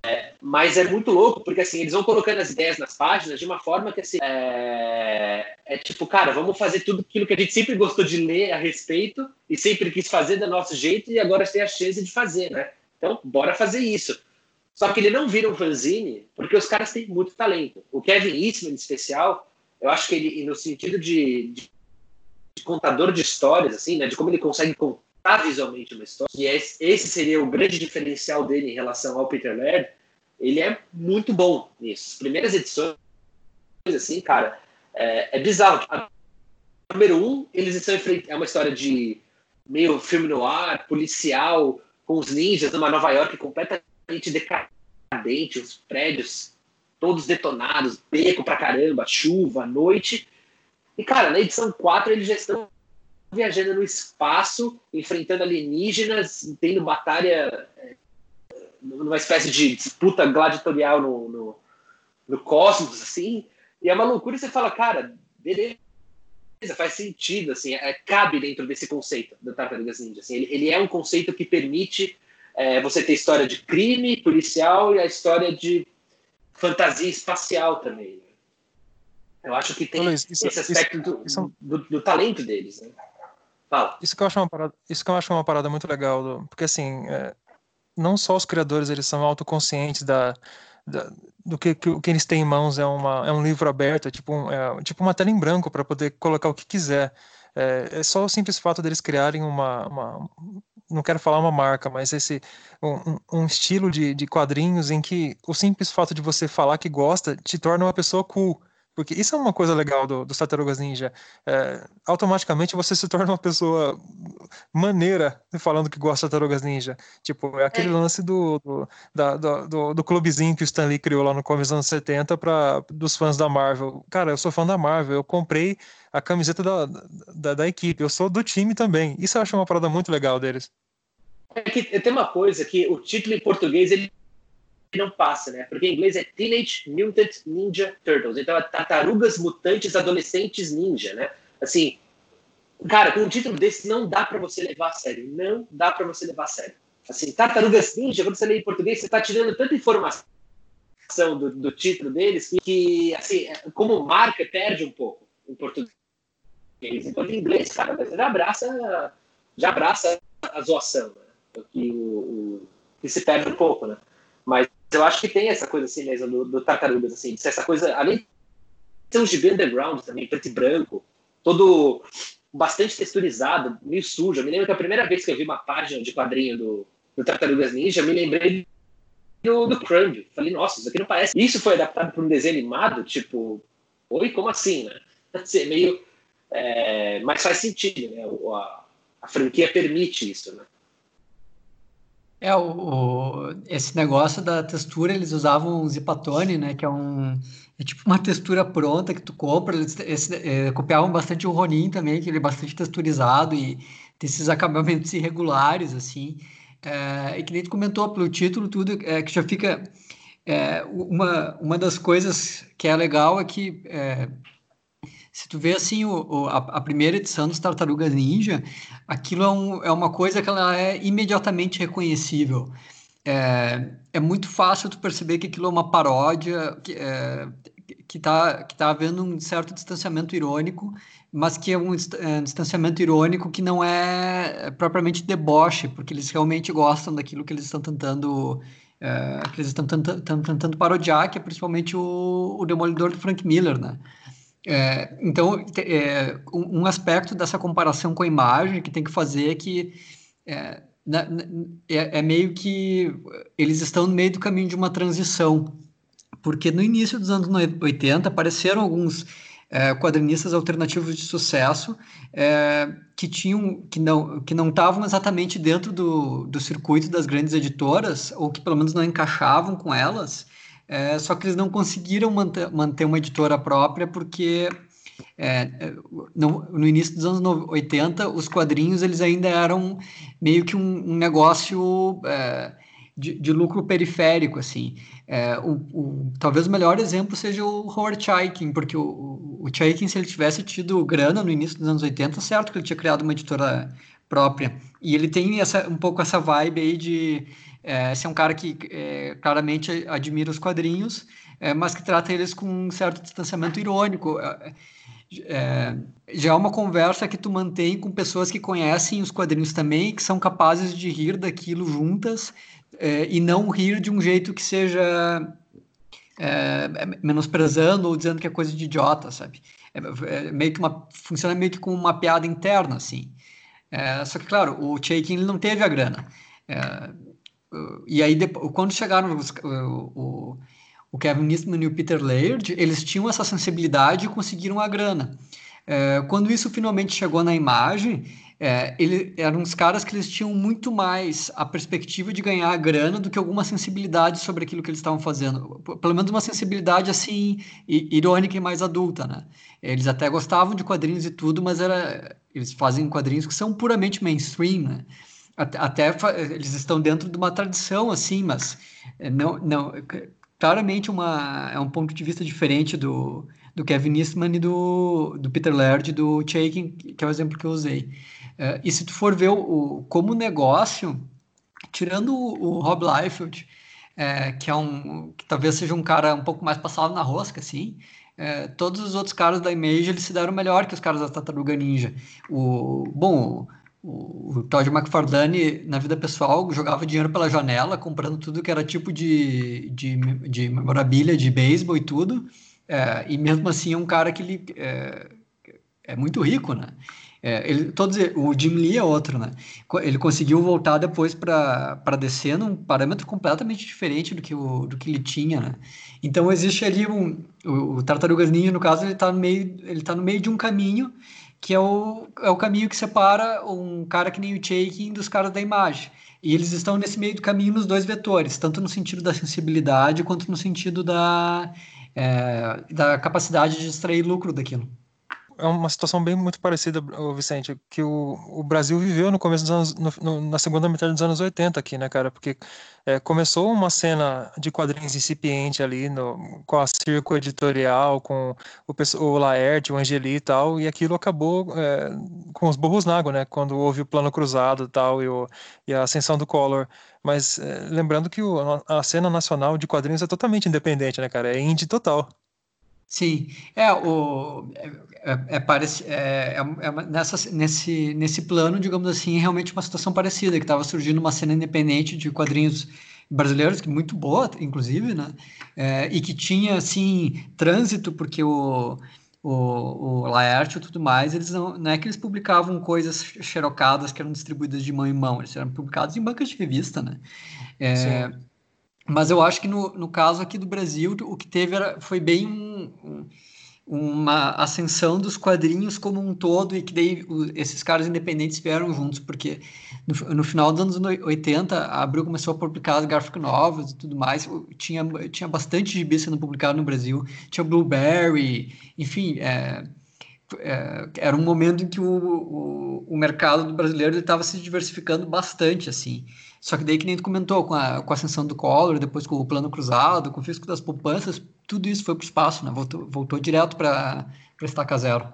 é, mas é muito louco, porque assim, eles vão colocando as ideias nas páginas de uma forma que assim, é, é, tipo, cara, vamos fazer tudo aquilo que a gente sempre gostou de ler a respeito e sempre quis fazer do nosso jeito e agora tem a chance de fazer, né? Então, bora fazer isso. Só que ele não vira um fanzine porque os caras têm muito talento. O Kevin Eastman, em especial, eu acho que ele, no sentido de, de, de contador de histórias, assim, né, de como ele consegue contar visualmente uma história, e esse, esse seria o grande diferencial dele em relação ao Peter Laird, ele é muito bom nisso. As primeiras edições, assim, cara, é, é bizarro. A número um, eles estão enfrentando. É uma história de meio filme no ar, policial, com os ninjas numa Nova York completamente decadente, os prédios todos detonados, beco pra caramba, chuva, noite. E, cara, na edição 4 eles já estão viajando no espaço, enfrentando alienígenas, tendo batalha numa espécie de disputa gladiatorial no, no, no cosmos, assim, e é uma loucura e você fala, cara, beleza, faz sentido, assim, é, cabe dentro desse conceito da Tartarugas Ninja, assim, ele, ele é um conceito que permite é, você ter história de crime policial e a história de fantasia espacial também, né? Eu acho que tem Luiz, isso, esse aspecto isso, do, isso, do, do, talento deles, né? Fala. Isso que eu acho uma parada, isso que eu acho uma parada muito legal, porque assim, é, não só os criadores eles são autoconscientes da, da do que, que que eles têm em mãos é, uma, é um livro aberto, é tipo, um, é, tipo uma tela em branco para poder colocar o que quiser. É, é, só o simples fato deles criarem uma, uma, não quero falar uma marca, mas esse um, um, estilo de, de quadrinhos em que o simples fato de você falar que gosta te torna uma pessoa cool. Porque isso é uma coisa legal do, dos Tartarugas Ninja. É, automaticamente você se torna uma pessoa maneira falando que gosta de Tartarugas Ninja. Tipo, é aquele é. lance do, do, da, do, do, clubezinho que o Stan Lee criou lá no começo dos anos 70 para dos fãs da Marvel. Cara, eu sou fã da Marvel, eu comprei a camiseta da, da, da equipe, eu sou do time também. Isso eu acho uma parada muito legal deles. É que tem uma coisa que o título em português ele não passa, né? Porque em inglês é Teenage Mutant Ninja Turtles. Então é Tartarugas Mutantes Adolescentes Ninja, né? Assim, cara, com um título desse não dá para você levar a sério. Não dá para você levar a sério. Assim, Tartarugas Ninja, quando você lê em português, você tá tirando tanta informação do, do título deles que, que, assim, é, como marca, perde um pouco em português. Enquanto em inglês, cara, já abraça, já abraça a zoação, né? Que, o, o, que se perde um pouco, né? Mas eu acho que tem essa coisa assim mesmo do, do Tartarugas, assim, essa coisa, além de ser um gibi underground também, preto e branco, todo bastante texturizado, meio sujo. Eu me lembro que a primeira vez que eu vi uma página de quadrinho do, do Tartarugas Ninja, me lembrei do, do Crumb. Falei, nossa, isso aqui não parece. Isso foi adaptado para um desenho animado? Tipo, oi, como assim, né? Assim, meio. É, mas faz sentido, né? A, a franquia permite isso, né? É, o, o, esse negócio da textura, eles usavam Zipatone, né, que é um é tipo uma textura pronta que tu compra, eles é, copiavam bastante o Ronin também, que ele é bastante texturizado e tem esses acabamentos irregulares, assim, é, e que nem tu comentou pelo título, tudo, é, que já fica... É, uma, uma das coisas que é legal é que é, se tu vê assim o, o, a, a, primeira edição dos Tartarugas Ninja, aquilo é, um, é, uma coisa que ela é imediatamente reconhecível. É, é, muito fácil tu perceber que aquilo é uma paródia, que, é, que está que tá havendo um certo distanciamento irônico, mas que é um, é um distanciamento irônico que não é propriamente deboche, porque eles realmente gostam daquilo que eles estão tentando é, que eles estão tentando, tentando parodiar, que é principalmente o, o Demolidor do Frank Miller, né? É, então, é, um aspecto dessa comparação com a imagem que tem que fazer é que é, é, é, meio que eles estão no meio do caminho de uma transição, porque no início dos anos 80 apareceram alguns é, quadrinistas alternativos de sucesso é, que tinham que não que não estavam exatamente dentro do, do circuito das grandes editoras ou que pelo menos não encaixavam com elas é, só que eles não conseguiram manter, manter uma editora própria porque é, no, no, início dos anos 80 os quadrinhos eles ainda eram meio que um, um negócio é, de, de, lucro periférico assim. É, o, o, talvez o melhor exemplo seja o Howard Chaykin porque o, o Chaykin se ele tivesse tido grana no início dos anos 80 certo que ele tinha criado uma editora própria. E ele tem essa, um pouco essa vibe aí de é, ser um cara que é, claramente admira os quadrinhos, é, mas que trata eles com um certo distanciamento irônico. É, é, já é uma conversa que tu mantém com pessoas que conhecem os quadrinhos também, que são capazes de rir daquilo juntas é, e não rir de um jeito que seja menosprezando ou dizendo que é coisa de idiota, sabe? É, meio que uma funciona meio que como uma piada interna, assim. só que claro, o Chaikin não teve a grana. E aí, depois, quando chegaram os, o, o Kevin Eastman e o Peter Laird, eles tinham essa sensibilidade e conseguiram a grana. É, quando isso finalmente chegou na imagem, é, ele, eram uns caras que eles tinham muito mais a perspectiva de ganhar a grana do que alguma sensibilidade sobre aquilo que eles estavam fazendo. Pelo menos uma sensibilidade assim, irônica e mais adulta, né? Eles até gostavam de quadrinhos e tudo, mas era, eles fazem quadrinhos que são puramente mainstream, né? Até, até, eles estão dentro de uma tradição, assim, mas eh, não, não claramente uma, é um ponto de vista diferente do, do Kevin Eastman e do, do Peter Laird, do Chaikin, que é o exemplo que eu usei. Uh, e se tu for ver o, o como negócio, tirando o, o Rob Liefeld, é, que é um que talvez seja um cara um pouco mais passado na rosca, assim, é, todos os outros caras da Image eles se deram melhor que os caras da Tartaruga Ninja. O, bom, o, Todd McFarlane, na vida pessoal, jogava dinheiro pela janela, comprando tudo que era tipo de, de, de memorabilia, de beisebol e tudo. É, e mesmo assim é um cara que ele é, é muito rico, né? É, ele, todos, o Jim Lee é outro, né? Ele conseguiu voltar depois para descer num parâmetro completamente diferente do que, o, do que ele tinha, né? Então existe ali um, o, o Tartarugas Ninja, no caso, ele está no meio, ele tá no meio de um caminho que é o, é o caminho que separa um cara que nem o Chaikin dos caras da imagem. E eles estão nesse meio do caminho nos dois vetores, tanto no sentido da sensibilidade quanto no sentido da, é, da capacidade de extrair lucro daquilo é uma situação bem muito parecida, Vicente, que o, o Brasil viveu no começo dos anos, no, no, na segunda metade dos anos 80 aqui, né, cara? Porque é, começou uma cena de quadrinhos incipiente ali, no, com a Circo Editorial, com o, o Laerte, o Angeli e tal, e aquilo acabou é, com os burros na água, né? Quando houve o Plano Cruzado tal, e, o, e a ascensão do Collor. Mas é, lembrando que o, a cena nacional de quadrinhos é totalmente independente, né, cara? É indie total. Sim, é o é, é, parece, é, é, é nessa, nesse, nesse plano, digamos assim, realmente uma situação parecida, que estava surgindo uma cena independente de quadrinhos brasileiros, que muito boa, inclusive, né? É, e que tinha, assim, trânsito, porque o, o, o Laerte e tudo mais, eles não, não é que eles publicavam coisas xerocadas que eram distribuídas de mão em mão, eles eram publicados em bancas de revista, né? É, mas eu acho que no, no caso aqui do Brasil, o que teve era, foi bem um, um uma ascensão dos quadrinhos como um todo e que daí esses caras independentes vieram juntos, porque no, no final dos anos 80 a Abril começou a publicar as graphic novels e tudo mais, tinha, tinha bastante gibi sendo publicado no Brasil, tinha Blueberry, enfim, é, é, era um momento em que o, o, o mercado do brasileiro estava se diversificando bastante, assim, só que daí que nem tu comentou, com a, com a ascensão do Collor, depois com o plano cruzado, com o fisco das poupanças, tudo isso foi para o espaço, né? Voltou, voltou direto para estaca zero.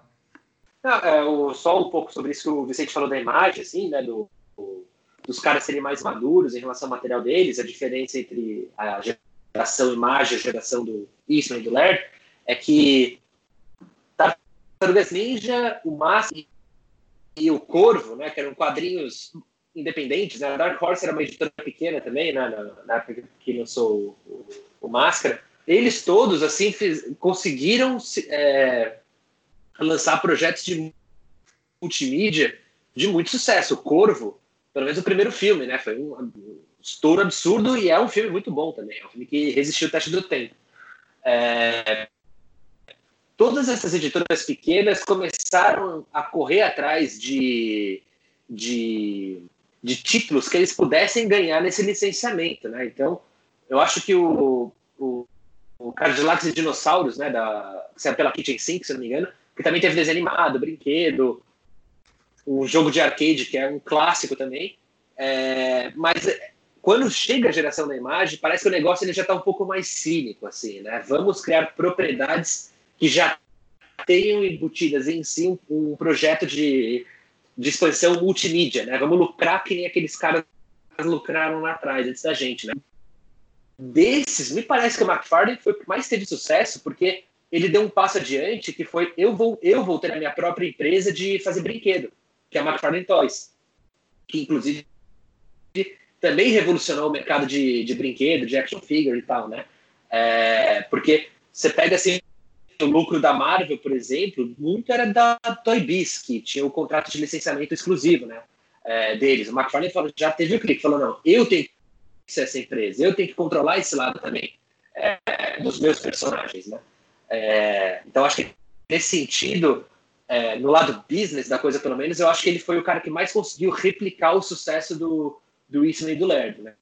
Não, é, o, só um pouco sobre isso que o Vicente falou da imagem, assim, né? Do, do, dos caras serem mais maduros em relação ao material deles, a diferença entre a geração imagem e a geração do Eastman e do Laird. é que Tartarugas Ninja, o Máximo e o Corvo, né, que eram quadrinhos independentes, né? A Dark Horse era uma editora pequena também, né, na, na época que lançou o, o, o Máscara. Eles todos, assim, fiz, conseguiram é, lançar projetos de multimídia de muito sucesso. O Corvo, pelo menos o primeiro filme, né? Foi um estouro absurdo e é um filme muito bom também. É um filme que resistiu o teste do tempo. É, todas essas editoras pequenas começaram a correr atrás de, de, de títulos que eles pudessem ganhar nesse licenciamento, né? Então, eu acho que o, o, o Cadillacs e Dinossauros, né, da, que saiu pela Kitchen Sink, se não me engano, que também teve desenho animado, brinquedo, um jogo de arcade, que é um clássico também. É, mas quando chega a geração da imagem, parece que o negócio ele já está um pouco mais cínico, assim, né? Vamos criar propriedades que já tenham embutidas em si um, um projeto de, de expansão multimídia, né? Vamos lucrar que nem aqueles caras lucraram lá atrás, antes da gente, né? Desses, me parece que o McFarlane foi o que mais teve sucesso, porque ele deu um passo adiante, que foi eu vou, eu vou ter a minha própria empresa de fazer brinquedo que é a McFarlane Toys, que inclusive também revolucionou o mercado de, de brinquedo, de action figure e tal, né? É, porque você pega assim o lucro da Marvel, por exemplo, muito era da Toy Biz, que tinha o contrato de licenciamento exclusivo, né? É, deles. O McFarlane falou, já teve o clique, falou não, eu tenho que ser essa empresa, eu tenho que controlar esse lado também é, dos meus personagens, né? É, então acho que nesse sentido é, no lado business da coisa, pelo menos, eu acho que ele foi o cara que mais conseguiu replicar o sucesso do, do Eastman e do Laird, né?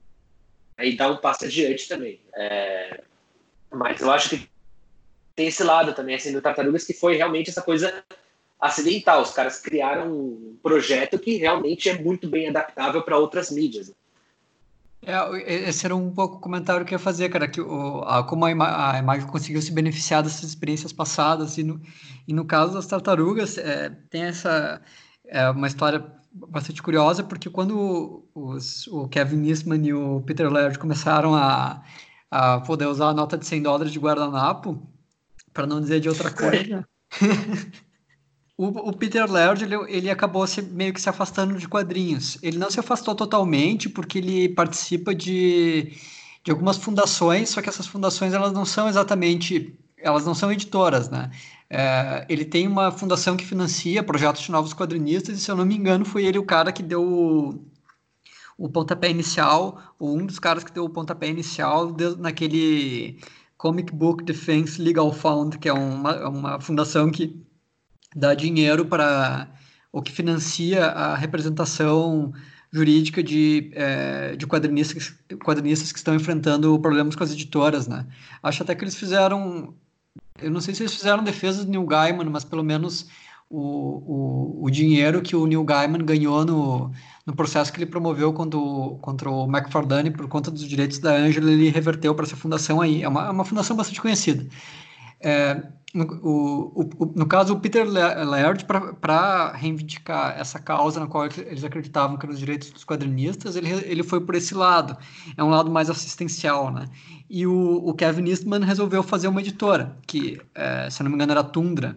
E dar um passo adiante também. É, mas eu acho que tem esse lado também, assim, do Tartarugas, que foi realmente essa coisa acidental. Os caras criaram um projeto que realmente é muito bem adaptável para outras mídias. Né? É, esse era um pouco o comentário que eu ia fazer, cara, que o, a, como a, ima, a imagem conseguiu se beneficiar dessas experiências passadas, e no, e no caso das tartarugas, é, tem essa é uma história bastante curiosa, porque quando os, o Kevin Eastman e o Peter Laird começaram a, a poder usar a nota de 100 dólares de guardanapo, para não dizer de outra coisa, O, o, Peter Laird, ele, ele acabou se, meio que se afastando de quadrinhos. Ele não se afastou totalmente, porque ele participa de, de algumas fundações, só que essas fundações, elas não são exatamente, elas não são editoras, né? É, ele tem uma fundação que financia projetos de novos quadrinistas, e se eu não me engano, foi ele o cara que deu o, o pontapé inicial, ou um dos caras que deu o pontapé inicial de, naquele Comic Book Defense Legal Fund, que é uma, uma fundação que dá dinheiro para o que financia a representação jurídica de, é, de quadrinistas, quadrinistas que estão enfrentando problemas com as editoras, né? Acho até que eles fizeram, eu não sei se eles fizeram defesa do Neil Gaiman, mas pelo menos o, o, o dinheiro que o Neil Gaiman ganhou no, no processo que ele promoveu contra o, contra o McFardane por conta dos direitos da Angela, ele reverteu para essa fundação aí. É uma, é uma fundação bastante conhecida. É, no, o, o, no caso, o Peter Laird, para reivindicar essa causa na qual eles acreditavam que eram os direitos dos quadrinistas, ele, ele foi por esse lado. É um lado mais assistencial, né? E o, o Kevin Eastman resolveu fazer uma editora, que, é, se não me engano, era Tundra.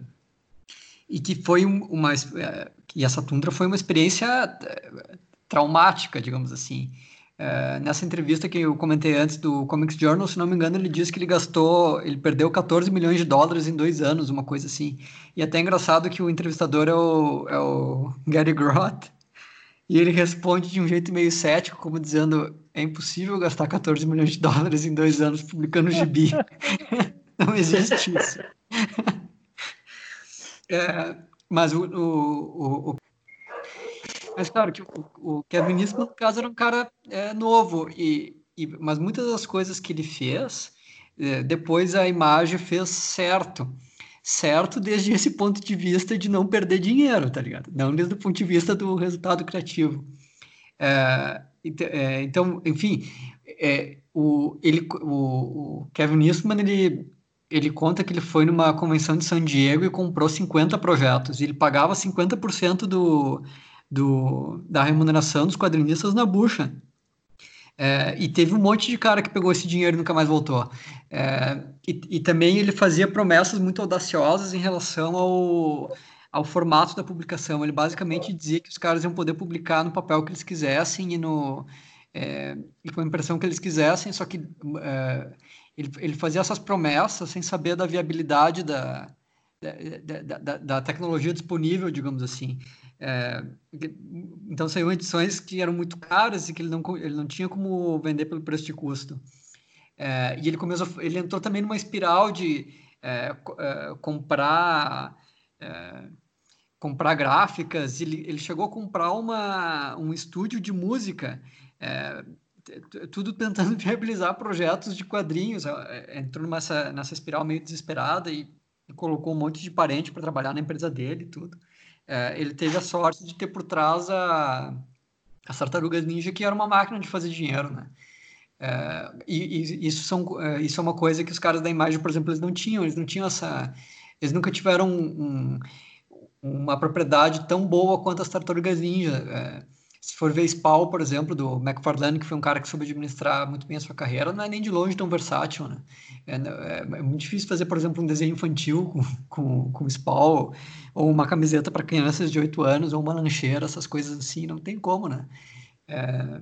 E que foi uma... É, e essa Tundra foi uma experiência é, traumática, digamos assim. É, nessa entrevista que eu comentei antes do Comics Journal, se não me engano, ele disse que ele gastou, ele perdeu 14 milhões de dólares em dois anos, uma coisa assim. E até é engraçado que o entrevistador é o, é o Gary Groth, e ele responde de um jeito meio cético, como dizendo: é impossível gastar 14 milhões de dólares em dois anos publicando gibi. não existe isso. é, mas o, o, o, mas claro que o, Kevin Eastman, no caso, era um cara é, novo, e, e, mas muitas das coisas que ele fez, é, depois a imagem fez certo. Certo desde esse ponto de vista de não perder dinheiro, tá ligado? Não desde o ponto de vista do resultado criativo. É, é então, enfim, é, o, ele, o, o Kevin Eastman, ele ele conta que ele foi numa convenção de San Diego e comprou 50 projetos. Ele pagava 50% do, do, da remuneração dos quadrinistas na bucha. É, e teve um monte de cara que pegou esse dinheiro e nunca mais voltou. É, e, e, também ele fazia promessas muito audaciosas em relação ao, ao formato da publicação. Ele basicamente dizia que os caras iam poder publicar no papel que eles quisessem e, no, é, e com a impressão que eles quisessem, só que é, ele, ele fazia essas promessas sem saber da viabilidade da, da, da, da tecnologia disponível, digamos assim. É, então saíram edições que eram muito caras e que ele não, ele não tinha como vender pelo preço de custo. É, e ele começou, ele entrou também numa espiral de é, é comprar é, comprar gráficas. Ele, ele chegou a comprar uma, um estúdio de música, é, tudo tentando viabilizar projetos de quadrinhos. Entrou nessa, nessa espiral meio desesperada e, e colocou um monte de parente para trabalhar na empresa dele e tudo é, ele teve a sorte de ter por trás a, as tartarugas ninja, que era uma máquina de fazer dinheiro, né? É, e, e, isso, são, é, isso é uma coisa que os caras da imagem, por exemplo, eles não tinham, eles não tinham essa... Eles nunca tiveram um, um, uma propriedade tão boa quanto as tartarugas ninja. Se for ver Spawn, por exemplo, do McFarlane, que foi um cara que soube administrar muito bem a sua carreira, não é nem de longe tão versátil, né? É, é, é muito difícil fazer, por exemplo, um desenho infantil com, com, com ou uma camiseta para crianças de 8 anos, ou uma lancheira, essas coisas assim, não tem como, né? É,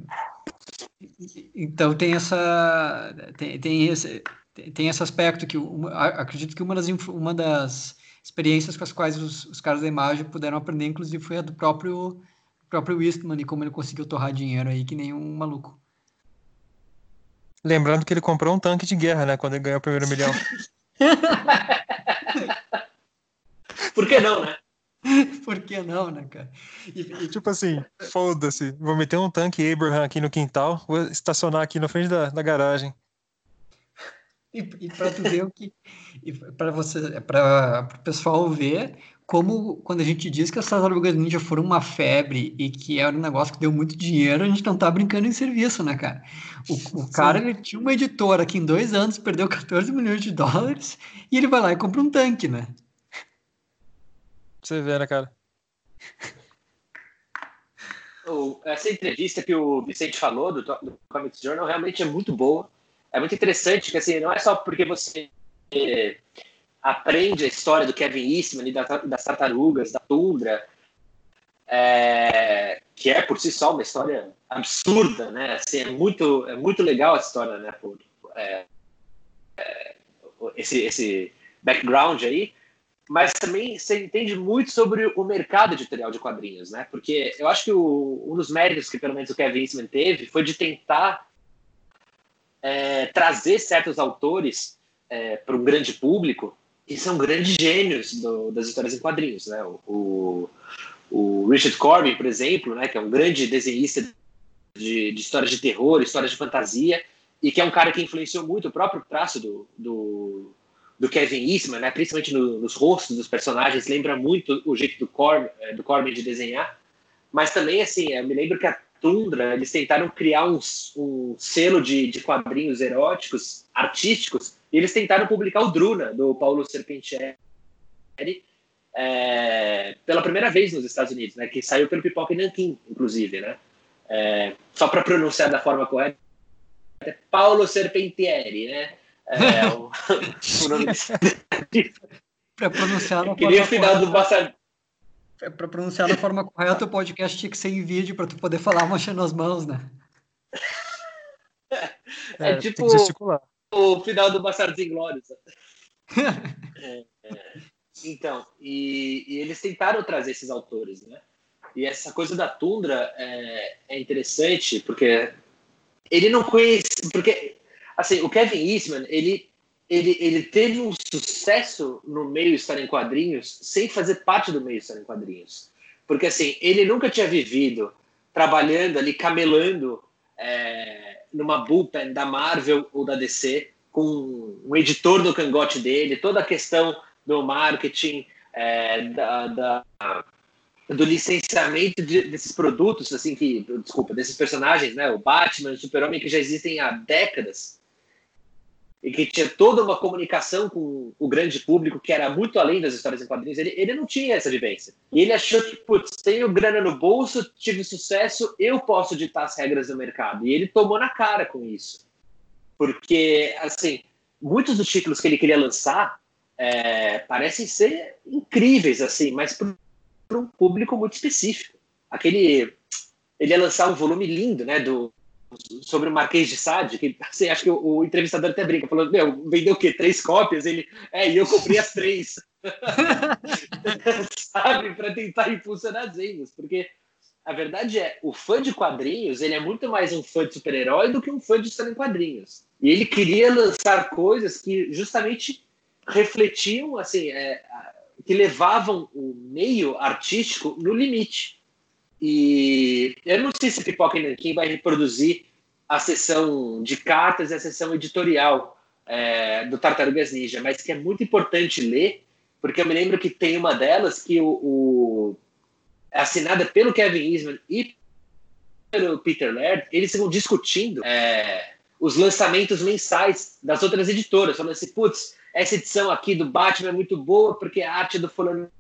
então tem essa tem, tem esse tem esse aspecto que acredito que uma das uma das experiências com as quais os, os caras da imagem puderam aprender inclusive foi a do próprio próprio Eastman e como ele conseguiu torrar dinheiro aí que nem um maluco. Lembrando que ele comprou um tanque de guerra, né? Quando ele ganhou o primeiro milhão. Por que não, né? Por que não, né, cara? E, e... Tipo assim, foda-se. Vou meter um tanque Abraham aqui no quintal, vou estacionar aqui na frente da, da garagem. E, e para tu ver o que. para você, para o pessoal ver como quando a gente diz que as tartarugas ninja foram uma febre e que era um negócio que deu muito dinheiro, a gente não tá brincando em serviço, né, cara? O, o cara ele tinha uma editora que em dois anos perdeu 14 milhões de dólares e ele vai lá e compra um tanque, né? Você vê, né, cara? Essa entrevista que o Vicente falou do, do Comics Journal realmente é muito boa. É muito interessante que assim, não é só porque você aprende a história do Kevin Eastman e das tartarugas, da tundra, é, que é por si só uma história absurda, né? Assim, é muito, é muito legal a história, né? Por, é, é, esse, esse background aí, mas também você entende muito sobre o mercado editorial de quadrinhos, né? Porque eu acho que o, um dos méritos que pelo menos o Kevin Eastman teve foi de tentar é, trazer certos autores é, para um grande público que são grandes gênios do, das histórias em quadrinhos, né? O, o, Richard Corbin, por exemplo, né, que é um grande desenhista de, de, histórias de terror, histórias de fantasia, e que é um cara que influenciou muito o próprio traço do, do, do Kevin Eastman, né, principalmente no, nos rostos dos personagens, lembra muito o jeito do, Corb, é, do Corbin de desenhar, mas também, assim, eu me lembro que a Tundra, eles tentaram criar um, um selo de, de quadrinhos eróticos, artísticos, e eles tentaram publicar o Druna, do Paulo Serpentieri, é, pela primeira vez nos Estados Unidos, né, que saiu pelo Pipoca e Nankin, inclusive. Né? É, só para pronunciar da forma correta, é Paulo Serpentieri, né? É, o, o nome Para pronunciar forma final do Bastard... Para pronunciar da forma correta, o podcast tinha que ser em vídeo para tu poder falar mexendo as mãos, né? É, é tipo o final do Bastardos Inglórios. é, é. Então, e, e, eles tentaram trazer esses autores, né? E essa coisa da Tundra é, é interessante porque ele não conhece, porque assim, o Kevin Eastman, ele ele, ele teve um sucesso no meio história em quadrinhos sem fazer parte do meio história em quadrinhos. Porque assim, ele nunca tinha vivido trabalhando ali, camelando é, numa bullpen da Marvel ou da DC, com um editor no cangote dele, toda a questão do marketing, é, da, da, do licenciamento de, desses produtos, assim que, desculpa, desses personagens, né, o Batman, o Super-Homem, que já existem há décadas. E que tinha toda uma comunicação com o grande público que era muito além das histórias em quadrinhos, ele, ele não tinha essa vivência. E ele achou que, putz, tenho grana no bolso, tive sucesso, eu posso ditar as regras do mercado. E ele tomou na cara com isso. Porque, assim, muitos dos títulos que ele queria lançar é, parecem ser incríveis, assim, mas para um público muito específico. Aquele. Ele ia lançar um volume lindo, né, do, sobre o Marquês de Sade, que assim, acho que o, o, entrevistador até brinca, falando, meu, vendeu o quê? Três cópias? Ele, é, e eu comprei as três. Sabe? Para tentar impulsionar as vendas, porque a verdade é, o fã de quadrinhos, ele é muito mais um fã de super-herói do que um fã de história em quadrinhos. E ele queria lançar coisas que justamente refletiam, assim, é, que levavam o meio artístico no limite. E eu não sei se Pipoca e Nankin vai reproduzir a sessão de cartas e a sessão editorial é, do Tartarugas Ninja, mas que é muito importante ler, porque eu me lembro que tem uma delas que o, o é assinada pelo Kevin Eastman e pelo Peter Laird, eles ficam discutindo é, os lançamentos mensais das outras editoras, falando assim, putz, essa edição aqui do Batman é muito boa porque a arte do fulano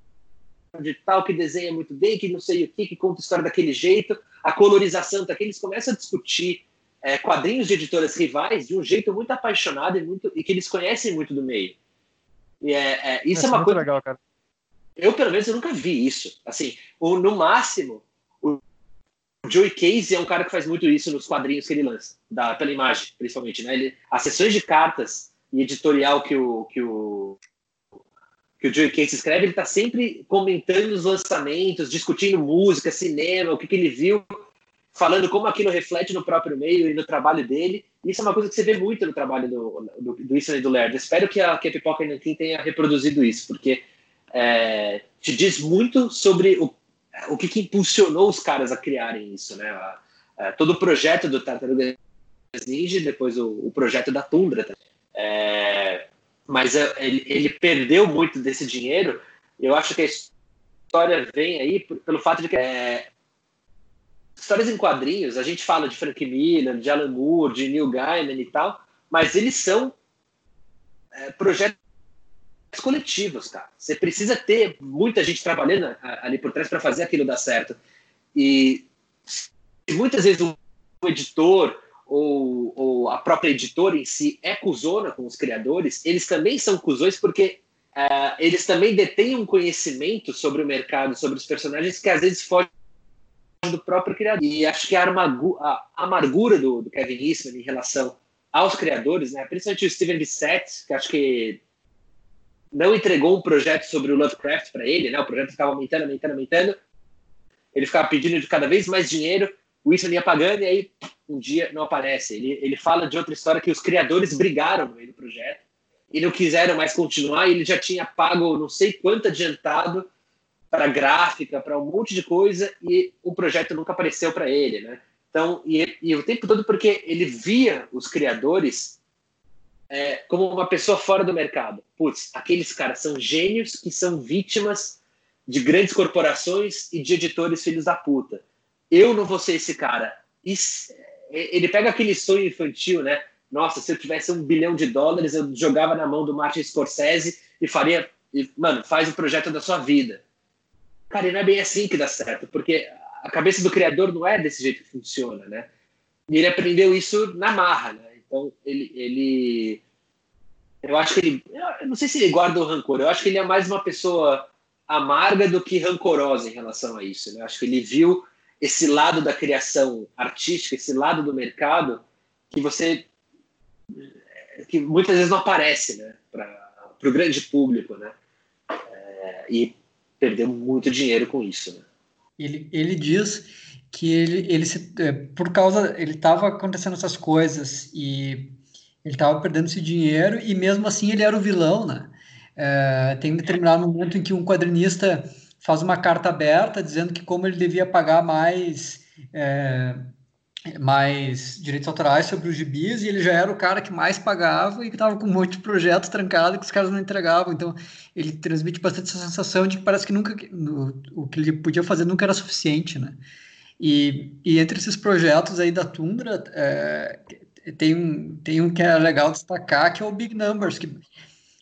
de tal que desenha muito bem, que não sei o que, que conta história daquele jeito, a colorização tá aqui, eles começam a discutir é, quadrinhos de editoras rivais de um jeito muito apaixonado e, muito, e que eles conhecem muito do meio. E é, é isso é, é uma coisa. legal, cara. Eu, pelo menos, eu nunca vi isso. Assim, o, no máximo, o Joey Casey é um cara que faz muito isso nos quadrinhos que ele lança, da, pela imagem, principalmente. Né? Ele, as sessões de cartas e editorial que o, que o, que o Joey Casey escreve, ele está sempre comentando os lançamentos, discutindo música, cinema, o que, que ele viu, falando como aquilo reflete no próprio meio e no trabalho dele. Isso é uma coisa que você vê muito no trabalho do, do, do e do Laird. Espero que a, que a Pipoca Nankin tenha reproduzido isso, porque é, te diz muito sobre o, o que, que, impulsionou os caras a criarem isso, né? A, a, todo o projeto do Tartaruga Ninja, depois o, o projeto da Tundra. É, mas ele, ele, perdeu muito desse dinheiro. Eu acho que a história vem aí pelo fato de que é, histórias em quadrinhos, a gente fala de Frank Miller, de Alan Moore, de Neil Gaiman e tal, mas eles são é, projetos coletivos, cara. Você precisa ter muita gente trabalhando ali por trás para fazer aquilo dar certo. E muitas vezes o editor ou, ou, a própria editora em si é cuzona com os criadores, eles também são cuzões porque uh, eles também detêm um conhecimento sobre o mercado, sobre os personagens que às vezes foge do próprio criador. E acho que a, a amargura do, do, Kevin Eastman em relação aos criadores, né, principalmente o Steven Bissett, que acho que não entregou um projeto sobre o Lovecraft para ele, né, o projeto ficava aumentando, aumentando, aumentando, ele ficava pedindo de cada vez mais dinheiro, o Eastman ia pagando e aí um dia não aparece. Ele, ele fala de outra história que os criadores brigaram no meio do projeto e não quiseram mais continuar. E ele já tinha pago não sei quanto adiantado para gráfica, para um monte de coisa e o projeto nunca apareceu para ele, né? Então, e, e, o tempo todo porque ele via os criadores é, como uma pessoa fora do mercado. Putz, aqueles caras são gênios que são vítimas de grandes corporações e de editores filhos da puta. Eu não vou ser esse cara. Isso, ele pega aquele sonho infantil, né? Nossa, se eu tivesse um bilhão de dólares, eu jogava na mão do Martin Scorsese e faria. E, mano, faz o projeto da sua vida. Cara, e não é bem assim que dá certo, porque a cabeça do criador não é desse jeito que funciona, né? E ele aprendeu isso na marra, né? Então, ele. ele eu acho que ele. Eu não sei se ele guarda o rancor, eu acho que ele é mais uma pessoa amarga do que rancorosa em relação a isso, né? Eu acho que ele viu esse lado da criação artística, esse lado do mercado que você que muitas vezes não aparece, né, para o grande público, né, é, e perdeu muito dinheiro com isso. Né? Ele, ele diz que ele, ele se, é, por causa ele estava acontecendo essas coisas e ele estava perdendo esse dinheiro e mesmo assim ele era o vilão, né? É, tem um determinado momento em que um quadrinista faz uma carta aberta dizendo que como ele devia pagar mais é, mais direitos autorais sobre os gibis e ele já era o cara que mais pagava e que estava com um monte de projetos trancados que os caras não entregavam. Então ele transmite bastante essa sensação de que parece que nunca no, o que ele podia fazer nunca era suficiente, né? E, e entre esses projetos aí da Tundra, é, tem um, tem um que é legal destacar, que é o Big Numbers, que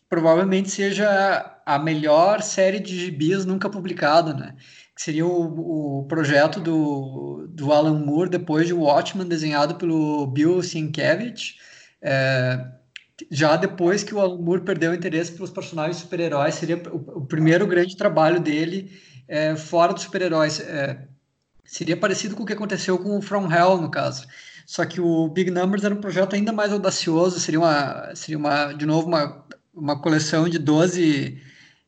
provavelmente seja a melhor série de gibis nunca publicada, né? Que seria o, o projeto do, do Alan Moore depois de Watchmen, desenhado pelo Bill Sienkiewicz, é, já depois que o Alan Moore perdeu o interesse pelos personagens super-heróis, seria o, o, primeiro grande trabalho dele é, fora dos super-heróis. É, seria parecido com o que aconteceu com o From Hell, no caso. Só que o Big Numbers era um projeto ainda mais audacioso, seria uma, seria uma de novo, uma, uma coleção de 12,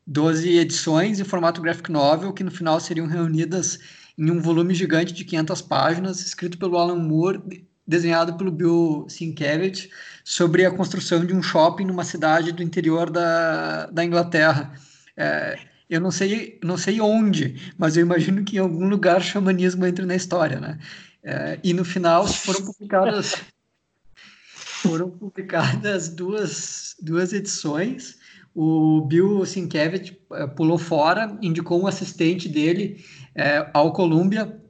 12 edições em formato graphic novel, que no final seriam reunidas em um volume gigante de 500 páginas, escrito pelo Alan Moore, desenhado pelo Bill Sienkiewicz, sobre a construção de um shopping numa cidade do interior da, da Inglaterra. É, eu não sei, não sei onde, mas eu imagino que em algum lugar o xamanismo entre na história, né? É, e no final foram publicadas foram publicadas duas, duas edições. O Bill Sienkiewicz é, pulou fora, indicou um assistente dele é, ao Columbia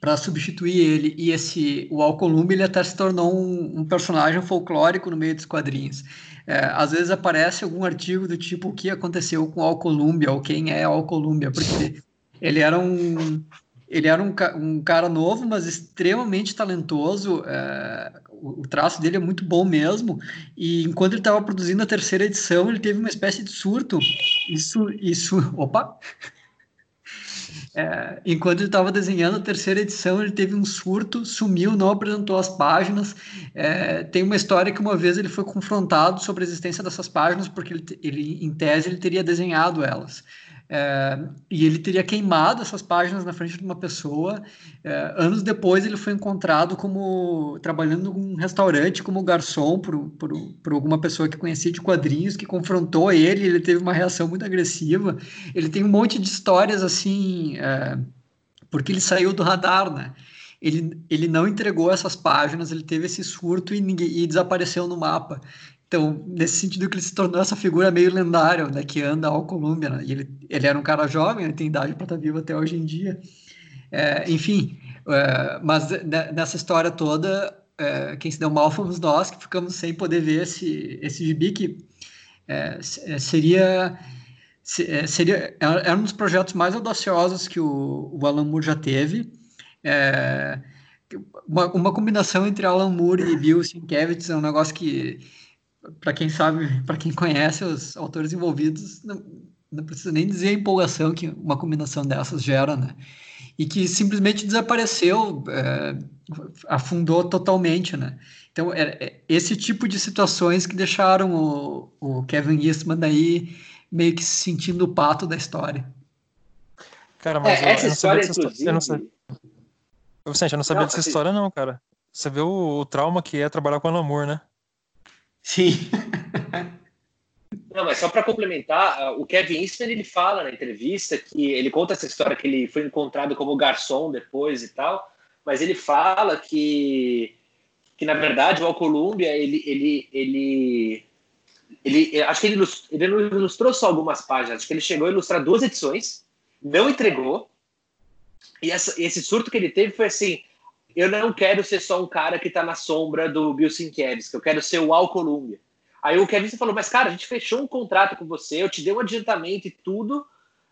para substituir ele. E esse o Al Columbia ele até se tornou um, um personagem folclórico no meio dos quadrinhos. É, às vezes aparece algum artigo do tipo o que aconteceu com o Al Columbia ou quem é Al Columbia, porque ele era um ele era um, um cara novo, mas extremamente talentoso. É, o, traço dele é muito bom mesmo. E enquanto ele estava produzindo a terceira edição, ele teve uma espécie de surto. Isso, isso, opa! É, enquanto ele estava desenhando a terceira edição, ele teve um surto, sumiu, não apresentou as páginas. É, tem uma história que uma vez ele foi confrontado sobre a existência dessas páginas, porque ele, ele em tese, ele teria desenhado elas. É, e ele teria queimado essas páginas na frente de uma pessoa. É, anos depois, ele foi encontrado como trabalhando num restaurante como garçom por, por, por, alguma pessoa que conhecia de quadrinhos, que confrontou ele. Ele teve uma reação muito agressiva. Ele tem um monte de histórias assim, é, porque ele saiu do radar, né? Ele, ele não entregou essas páginas, ele teve esse surto e, e desapareceu no mapa. Então, nesse sentido que ele se tornou essa figura meio lendária, né, que anda ao Colômbia, né? Ele, ele era um cara jovem, ele tem idade para estar tá vivo até hoje em dia. É, enfim, é, mas nessa história toda, é, quem se deu mal fomos nós, que ficamos sem poder ver esse, esse gibi, que é, é, seria, é, seria... Era um dos projetos mais audaciosos que o, o Alan Moore já teve. Uma, uma, combinação entre Alan Moore e Bill Sienkiewicz é um negócio que para quem sabe, para quem conhece os autores envolvidos, não, não, precisa nem dizer a empolgação que uma combinação dessas gera, né? E que simplesmente desapareceu, é, afundou totalmente, né? Então, é, é, esse tipo de situações que deixaram o, o Kevin Eastman daí meio que se sentindo o pato da história. Cara, mas é, essa eu, história, eu inclusive... Eu não sabia, eu não sabia não, dessa assim... história, não, cara. Você vê o, o, trauma que é trabalhar com o amor, né? Sim. Não, mas só para complementar, ah, o Kevin Eastman ele fala na entrevista que ele conta essa história que ele foi encontrado como garçom depois e tal, mas ele fala que que na verdade o Al Columbia ele ele ele ele acho que ele ilustrou, ele ilustrou só algumas páginas, acho que ele chegou a ilustrar duas edições, não entregou. E essa, esse surto que ele teve foi assim: eu não quero ser só um cara que tá na sombra do Bill Sienkiewicz, que eu quero ser o Al Columbia. Aí o Kevin falou, mas cara, a gente fechou um contrato com você, eu te dei um adiantamento e tudo,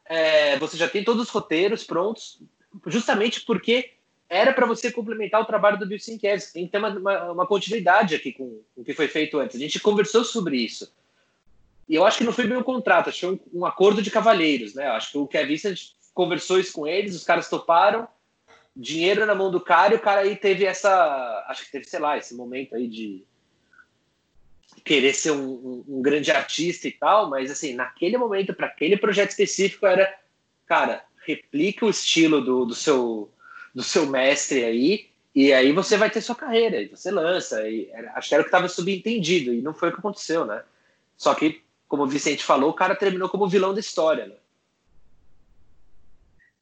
é, você já tem todos os roteiros prontos, justamente porque era para você complementar o trabalho do Bill Sienkiewicz. Tem que ter uma, uma, uma continuidade aqui com, com o que foi feito antes. A gente conversou sobre isso. E eu acho que não foi bem um contrato, acho que foi um, um acordo de cavalheiros, né? Eu acho que o Kevin conversou isso com eles, os caras toparam, dinheiro na mão do cara e o cara aí teve essa. Acho que teve, sei lá, esse momento aí de querer ser um, um, um grande artista e tal, mas assim, naquele momento, para aquele projeto específico, era, cara, replica o estilo do, do, seu, do seu mestre aí, e aí você vai ter sua carreira, e você lança. E era, acho que era o que estava subentendido, e não foi o que aconteceu, né? Só que, como o Vicente falou, o cara terminou como vilão da história, né?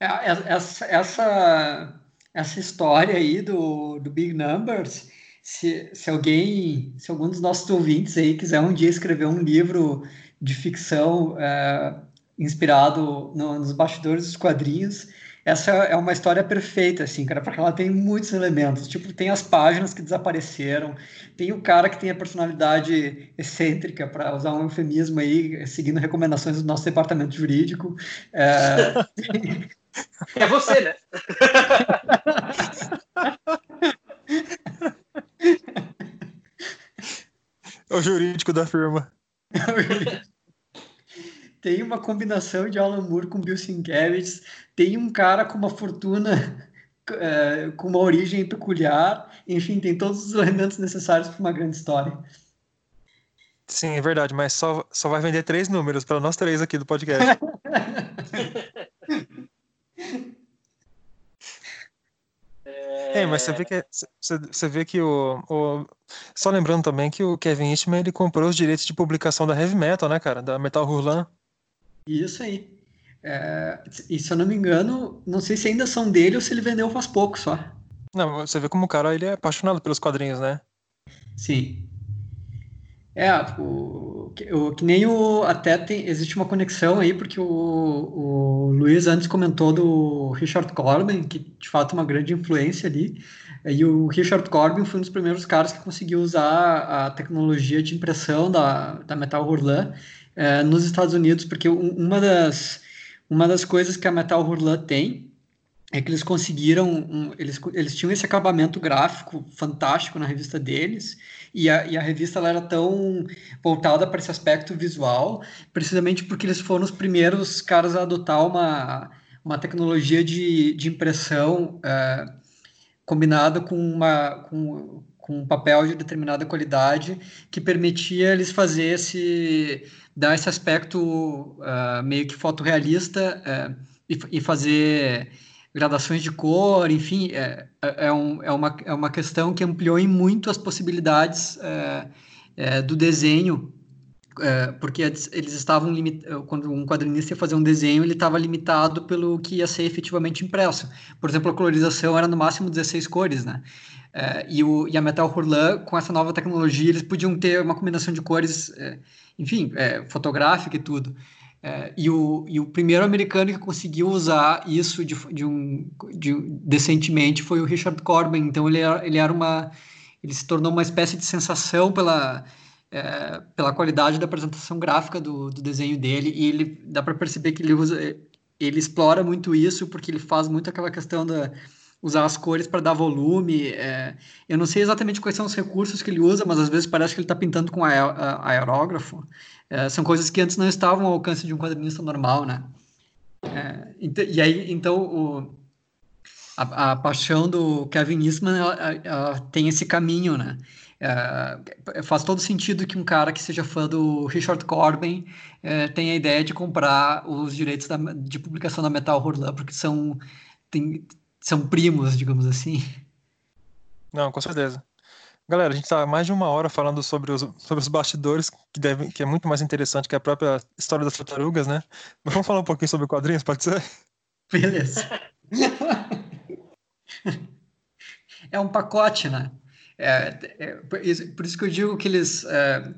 É, essa, essa essa história aí do, do Big Numbers. Se, se alguém, se algum dos nossos ouvintes aí quiser um dia escrever um livro de ficção é, inspirado no, nos bastidores dos quadrinhos, essa é uma história perfeita, assim, cara, porque ela tem muitos elementos. Tipo, tem as páginas que desapareceram, tem o cara que tem a personalidade excêntrica, para usar um eufemismo aí, seguindo recomendações do nosso departamento jurídico. É, é você, né? É o jurídico da firma. tem uma combinação de Alan Moore com Bill Sienkiewicz, tem um cara com uma fortuna é, com uma origem peculiar, enfim, tem todos os elementos necessários para uma grande história. Sim, é verdade, mas só, só vai vender três números para nós três aqui do podcast. É, mas você vê que, você, você vê que o, o, Só lembrando também que o Kevin Eastman ele comprou os direitos de publicação da Heavy Metal, né, cara? Da Metal Hurlan. Isso aí. É, e se eu não me engano, não sei se ainda são dele ou se ele vendeu faz pouco só. Não, você vê como o cara ele é apaixonado pelos quadrinhos, né? Sim. É, o, o, que nem o. Até tem, existe uma conexão aí, porque o, o Luiz antes comentou do Richard Corbin, que de fato é uma grande influência ali. E o Richard Corbin foi um dos primeiros caras que conseguiu usar a tecnologia de impressão da, da Metal Hurlan é, nos Estados Unidos, porque uma das, uma das coisas que a Metal Hurlan tem é que eles conseguiram, um, eles, eles tinham esse acabamento gráfico fantástico na revista deles, e a, e a revista ela era tão voltada para esse aspecto visual, precisamente porque eles foram os primeiros caras a adotar uma, uma tecnologia de, de impressão uh, combinada com, uma, com, com um papel de determinada qualidade que permitia eles fazer esse dar esse aspecto uh, meio que fotorrealista uh, e, e, fazer gradações de cor, enfim, é, é, é, um, é, uma, é uma questão que ampliou em muito as possibilidades uh, do desenho, porque eles estavam limitados, quando um quadrinista ia fazer um desenho, ele estava limitado pelo que ia ser efetivamente impresso. Por exemplo, a colorização era no máximo 16 cores, né? e, o, e a Metal Hurlan, com essa nova tecnologia, eles podiam ter uma combinação de cores enfim, é, fotográfica e tudo. É, e, o, e o primeiro americano que conseguiu usar isso de, de um, de, decentemente foi o Richard Corbin. Então ele era, ele era uma. Ele se tornou uma espécie de sensação pela, é, pela qualidade da apresentação gráfica do, do desenho dele. E ele dá para perceber que ele usa. Ele explora muito isso porque ele faz muito aquela questão da usar as cores para dar volume. É, eu não sei exatamente quais são os recursos que ele usa, mas às vezes parece que ele está pintando com aerógrafo. É, são coisas que antes não estavam ao alcance de um quadrinista normal, né? É, e aí, então, o, a, a, paixão do Kevin Eastman ela, ela tem esse caminho, né? É, faz todo sentido que um cara que seja fã do Richard Corbin é, tenha a ideia de comprar os direitos da, de publicação da Metal Hurlan, porque são tem, são primos, digamos assim. Não, com certeza. Galera, a gente está mais de uma hora falando sobre os, sobre os bastidores, que, deve, que é muito mais interessante que a própria história das tartarugas, né? Mas vamos falar um pouquinho sobre quadrinhos, pode ser? Beleza. é um pacote, né? É, é, por isso que eu digo que eles. É,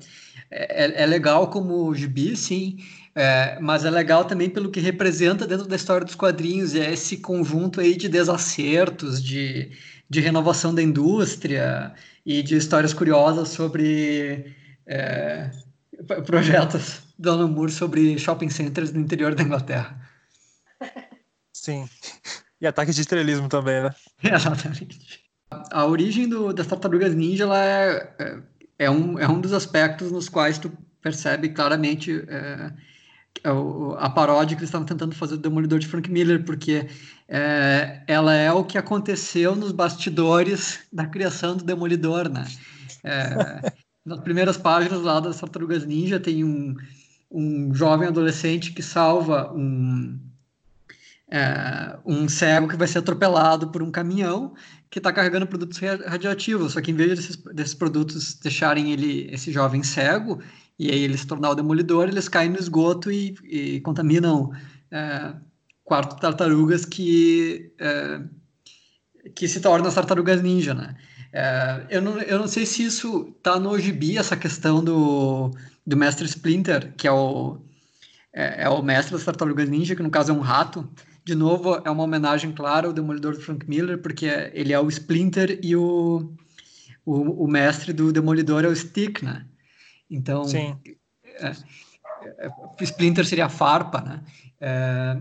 é, é legal como gibi, sim, é, mas é legal também pelo que representa dentro da história dos quadrinhos, é esse conjunto aí de desacertos, de, de renovação da indústria e de histórias curiosas sobre é, projetos do Alan Moore sobre shopping centers no interior da Inglaterra. Sim. E ataques de estrelismo também, né? Exatamente. A origem do, das tartarugas ninja ela é, é, é, um, é um dos aspectos nos quais tu percebe claramente é, é a paródia que eles estavam tentando fazer do Demolidor de Frank Miller, porque é, ela é o que aconteceu nos bastidores da criação do Demolidor, né? É, nas primeiras páginas lá das Tartarugas Ninja tem um, um jovem adolescente que salva um, é, um cego que vai ser atropelado por um caminhão que está carregando produtos radioativos. Só que em vez desses, desses produtos deixarem ele, esse jovem cego, e aí ele se tornar o demolidor, eles caem no esgoto e, e contaminam é, quarto tartarugas que, é, que se tornam as tartarugas ninja, né? É, eu, não, eu não sei se isso tá no gibi, essa questão do, do mestre Splinter, que é o, é, é o mestre das tartarugas ninja, que no caso é um rato, de novo, é uma homenagem clara ao Demolidor do Frank Miller, porque ele é o Splinter e o, o, o mestre do Demolidor é o Stick, né? Então, Sim. É, é, Splinter seria a farpa, né? É,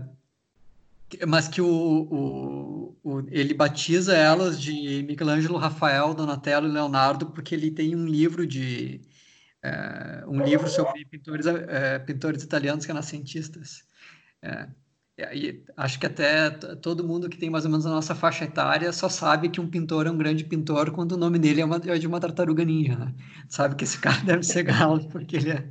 mas que o, o, o, ele batiza elas de Michelangelo, Rafael, Donatello e Leonardo porque ele tem um livro de é, um livro sobre pintores, é, pintores italianos renascentistas. É, e acho que até todo mundo que tem mais ou menos a nossa faixa etária só sabe que um pintor é um grande pintor quando o nome dele é, uma, é de uma tartaruga ninja, né? Sabe que esse cara deve ser galo porque ele, é,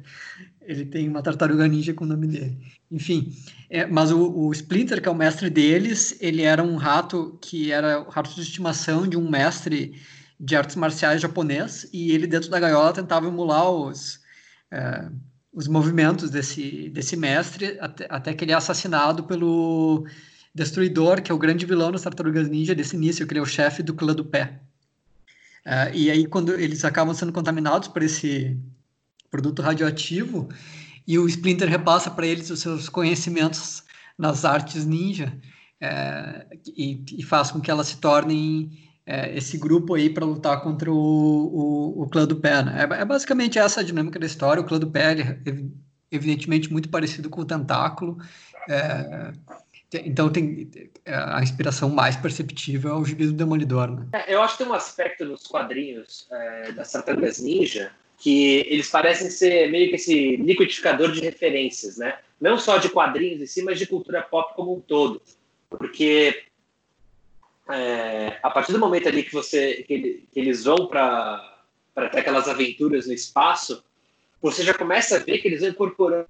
ele tem uma tartaruga ninja com o nome dele. Enfim, é, mas o, o, Splinter, que é o mestre deles, ele era um rato que era o rato de estimação de um mestre de artes marciais japonês e ele dentro da gaiola tentava emular os... É, os movimentos desse, desse mestre até, até que ele é assassinado pelo Destruidor, que é o grande vilão das Tartarugas Ninja desse início, que ele é o chefe do clã do pé. Uh, e aí, quando eles acabam sendo contaminados por esse produto radioativo, e o Splinter repassa para eles os seus conhecimentos nas artes ninja, uh, e, e, faz com que elas se tornem é, esse grupo aí para lutar contra o, o, o clã do pé. Né? É, é, basicamente essa a dinâmica da história. O clã do pé evidentemente muito parecido com o tentáculo. É, então tem é, a inspiração mais perceptível é o gibi do Demolidor. Né? É, eu acho que tem um aspecto nos quadrinhos é, das Tartarugas Ninja que eles parecem ser meio que esse liquidificador de referências, né? Não só de quadrinhos em si, mas de cultura pop como um todo. Porque é, a partir do momento ali que você que, que eles vão para para ter aquelas aventuras no espaço, você já começa a ver que eles vão incorporando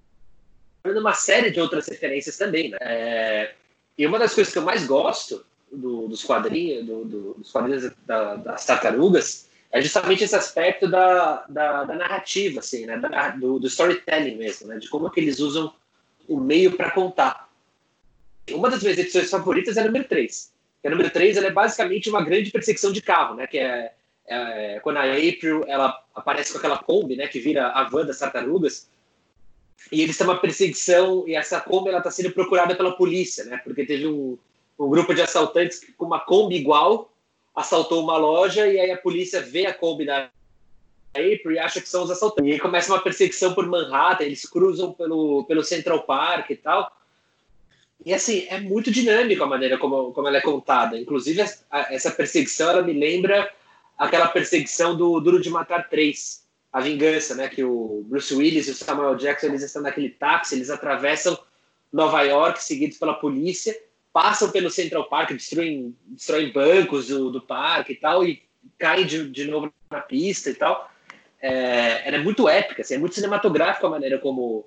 uma série de outras referências também, né? É, e uma das coisas que eu mais gosto do, dos quadrinhos, do, do, dos quadrinhos da, das tartarugas, é justamente esse aspecto da, da, da narrativa, assim, né? Da, do, do, storytelling mesmo, né? De como que eles usam o meio para contar. Uma das minhas edições favoritas é a número 3 que a número 3 ela é basicamente uma grande perseguição de carro, né? Que é, é, quando a April ela aparece com aquela Kombi, né? Que vira a van das tartarugas. E eles têm uma perseguição e essa Kombi ela está sendo procurada pela polícia, né? Porque teve um, um grupo de assaltantes que, com uma Kombi igual assaltou uma loja e aí a polícia vê a Kombi da April e acha que são os assaltantes. E aí começa uma perseguição por Manhattan, eles cruzam pelo, pelo Central Park e tal. E assim, é muito dinâmico a maneira como, como ela é contada. Inclusive, essa perseguição ela me lembra aquela perseguição do Duro de Matar 3, a vingança, né? Que o Bruce Willis e o Samuel Jackson eles estão naquele táxi, eles atravessam Nova York, seguidos pela polícia, passam pelo Central Park, destruem, destruem bancos do, do parque e tal, e caem de, de novo na pista e tal. É, ela é muito épica, assim, é muito cinematográfica a maneira como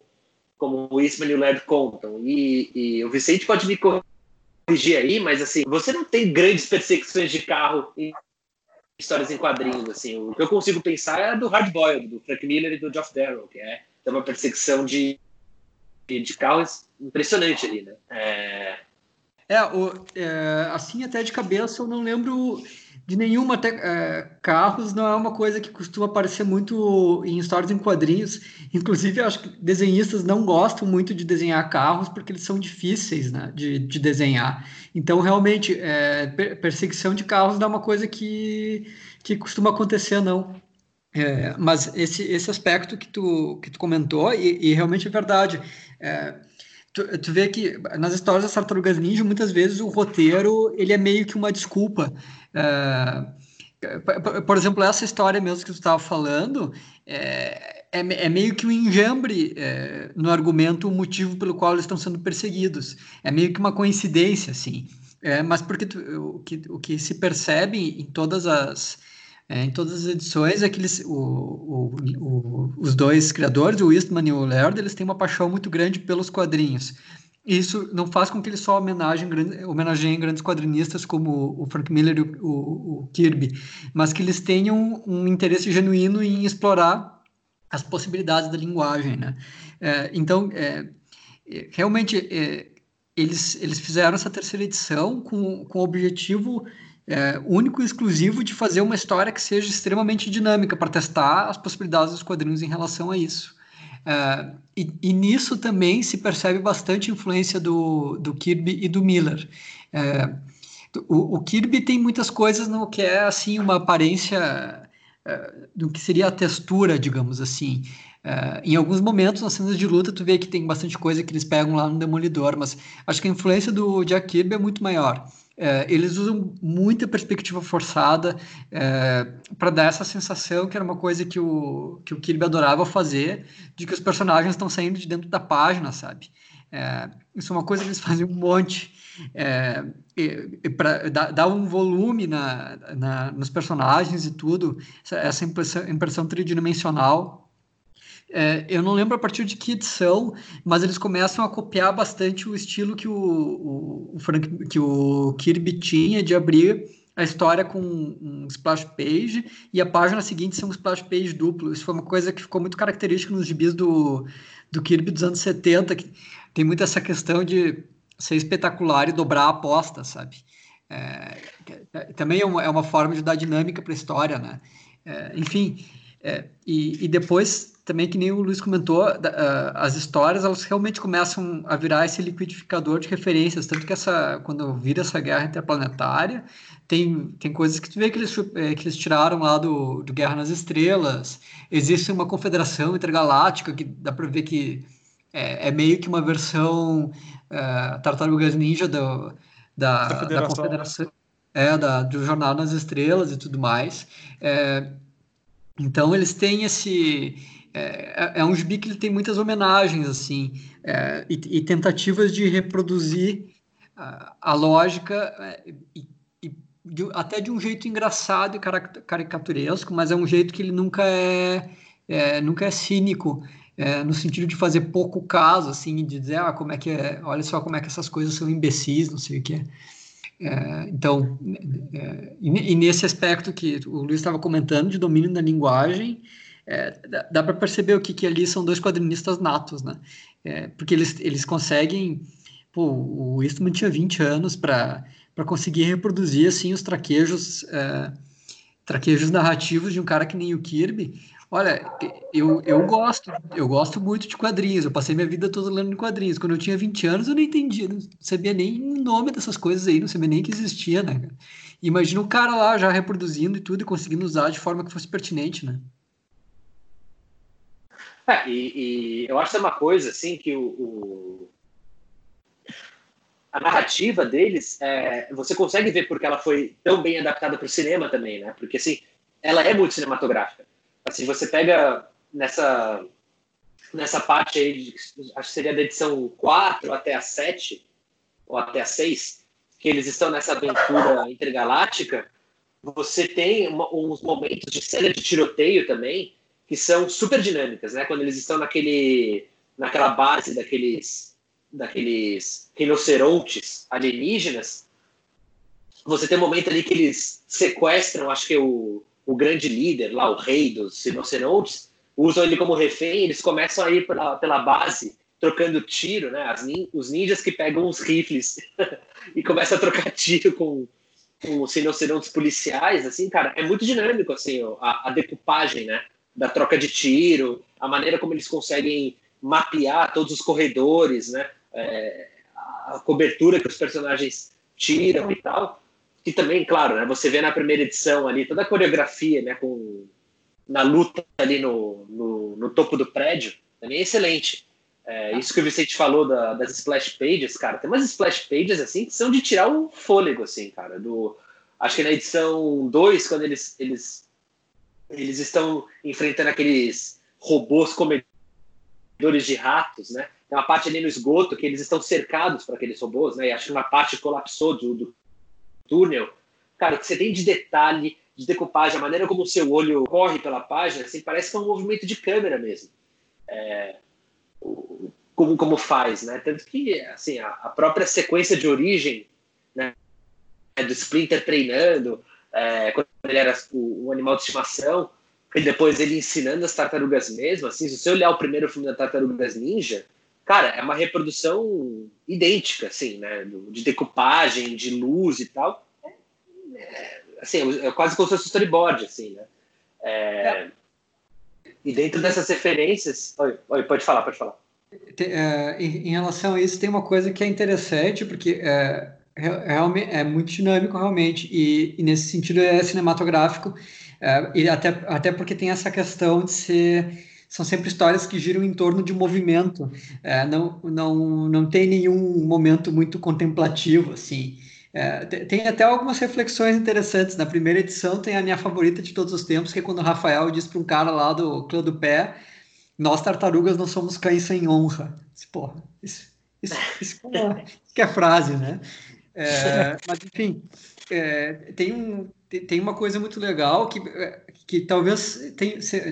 como o Eastman e o Laird contam. E, e, o Vicente pode me corrigir aí, mas assim, você não tem grandes perseguições de carro em histórias em quadrinhos. Assim, o que eu consigo pensar é do Hard Boiled, do Frank Miller e do Geoff Darrow, que é, é uma perseguição de, de, de carros impressionante ali, né? É... É, o, é, assim até de cabeça eu não lembro de nenhuma. Até, é, carros não é uma coisa que costuma aparecer muito em histórias em quadrinhos. Inclusive, acho que desenhistas não gostam muito de desenhar carros porque eles são difíceis né, de, de desenhar. Então, realmente, é, perseguição de carros não é uma coisa que, que costuma acontecer, não. É, mas esse, esse aspecto que tu, que tu comentou, e, e realmente é verdade. Tu, tu vê que nas histórias das tartarugas ninja, muitas vezes o roteiro ele é meio que uma desculpa. É, por exemplo, essa história mesmo que tu estava falando é, é, é, meio que um enjambre é, no argumento, o motivo pelo qual eles estão sendo perseguidos. É meio que uma coincidência, assim. É, mas porque tu, o, que, o que se percebe em todas as é, em todas as edições é que eles, o, o, o, os dois criadores, o Eastman e o Laird, eles têm uma paixão muito grande pelos quadrinhos. Isso não faz com que eles só homenageiem, homenageiem grandes quadrinistas como o Frank Miller e o, o, Kirby, mas que eles tenham um interesse genuíno em explorar as possibilidades da linguagem, né? É, então, é, realmente, é, eles, eles fizeram essa terceira edição com, com o objetivo é, único e exclusivo de fazer uma história que seja extremamente dinâmica para testar as possibilidades dos quadrinhos em relação a isso. Uh, e, e, nisso também se percebe bastante influência do, do Kirby e do Miller. Uh, o, o, Kirby tem muitas coisas no que é assim uma aparência uh, do que seria a textura, digamos assim. em alguns momentos nas cenas de luta tu vê que tem bastante coisa que eles pegam lá no Demolidor, mas acho que a influência do Jack Kirby é muito maior. É, eles usam muita perspectiva forçada é, para dar essa sensação que era uma coisa que o, que o Kirby adorava fazer, de que os personagens estão saindo de dentro da página, sabe? É, isso é uma coisa que eles fazem um monte. É, para dar, um volume na, na, nos personagens e tudo, essa impressão, impressão tridimensional é, eu não lembro a partir de que edição, mas eles começam a copiar bastante o estilo que o, o, o Frank, que o Kirby tinha de abrir a história com um splash page e a página seguinte ser um splash page duplo. Isso foi uma coisa que ficou muito característica nos gibis do, do Kirby dos anos 70, que tem muito essa questão de ser espetacular e dobrar a aposta, sabe? É, também é uma, é uma forma de dar dinâmica para a história, né? É, enfim, é, e, e depois também que nem o Luiz comentou, as histórias elas realmente começam a virar esse liquidificador de referências, tanto que essa quando vira essa guerra interplanetária, tem, tem coisas que tu vê que eles, é, que eles tiraram lá do, do Guerra nas Estrelas, existe uma confederação intergaláctica que dá para ver que é, é, meio que uma versão é, Tartarugas Ninja do, da, da, da confederação, é, da, do Jornal nas Estrelas e tudo mais. É, então eles têm esse é, é, é um gibi que ele tem muitas homenagens assim é, e, e, tentativas de reproduzir a, a lógica é, e, e de, até de um jeito engraçado e caricaturesco, mas é um jeito que ele nunca é, é nunca é cínico. É, no sentido de fazer pouco caso, assim, de dizer, ah, como é que é, olha só como é que essas coisas são imbecis, não sei o que é. É, então, é, e, e, nesse aspecto que o Luiz estava comentando, de domínio da linguagem, é, dá, dá para perceber o que, que ali são dois quadrinistas natos, né? É, porque eles, eles conseguem. Pô, o Eastman tinha 20 anos para conseguir reproduzir assim os traquejos, é, traquejos narrativos de um cara que nem o Kirby. Olha, eu, eu gosto, eu gosto muito de quadrinhos. Eu passei minha vida toda lendo quadrinhos. Quando eu tinha 20 anos, eu não entendia, não sabia nem o nome dessas coisas aí, não sabia nem que existia, né? Imagina o cara lá já reproduzindo e tudo e conseguindo usar de forma que fosse pertinente, né? É, e, e, eu acho que é uma coisa assim que o, o a narrativa deles, é, você consegue ver porque ela foi tão bem adaptada para o cinema também, né? Porque assim, ela é muito cinematográfica. Assim, você pega nessa nessa parte aí, acho que seria da edição 4 até a 7 ou até a 6, que eles estão nessa aventura intergaláctica, você tem uma, uns momentos de cena de tiroteio também, que são super dinâmicas, né? Quando eles estão naquele, naquela base daqueles, daqueles rinocerontes alienígenas, você tem um momento ali que eles sequestram, acho que é o, o grande líder lá, o rei dos rinocerontes, usam ele como refém, eles começam a ir pela, pela base trocando tiro, né? Nin, os ninjas que pegam os rifles e começam a trocar tiro com, com os rinocerontes policiais, assim, cara, é muito dinâmico, assim, a, a decupagem, né? da troca de tiro, a maneira como eles conseguem mapear todos os corredores, né? É, a cobertura que os personagens tiram e tal. E também, claro, né, você vê na primeira edição ali toda a coreografia, né, com, na luta ali no, no, no topo do prédio, também é excelente. É, isso que o Vicente falou da, das splash pages, cara, tem umas splash pages assim que são de tirar o fôlego, assim, cara. Do, acho que na edição 2, quando eles, eles eles estão enfrentando aqueles robôs comedores de ratos, né? Tem uma parte ali no esgoto que eles estão cercados por aqueles robôs, né? E acho que uma parte colapsou do, do túnel. Cara, que você tem de detalhe, de decupagem, a maneira como o seu olho corre pela página, assim, parece que é um movimento de câmera mesmo. É, como, como faz, né? Tanto que, assim, a, a própria sequência de origem, né? Do Splinter treinando, é, quando ele era o, um animal de estimação, e depois ele ensinando as tartarugas mesmo, assim, se você olhar o primeiro filme da Tartarugas Ninja, cara, é uma reprodução idêntica, assim, né, de decupagem, de luz e tal, é, assim, é quase como se fosse storyboard, assim, né. É... E dentro dessas referências. Oi, oi pode falar, pode falar. É, em, relação a isso, tem uma coisa que é interessante, porque é, realmente é muito dinâmico, realmente, e, e nesse sentido é cinematográfico, é, e até, até porque tem essa questão de ser. São sempre histórias que giram em torno de movimento, é, não, não, não tem nenhum momento muito contemplativo, assim. É, tem até algumas reflexões interessantes. Na primeira edição tem a minha favorita de todos os tempos, que é quando o Rafael diz para um cara lá do Clã do Pé nós tartarugas não somos cães sem honra. Porra, isso, isso, isso, é, isso é frase, né? É, mas, enfim, é, tem, um, tem uma coisa muito legal que, que talvez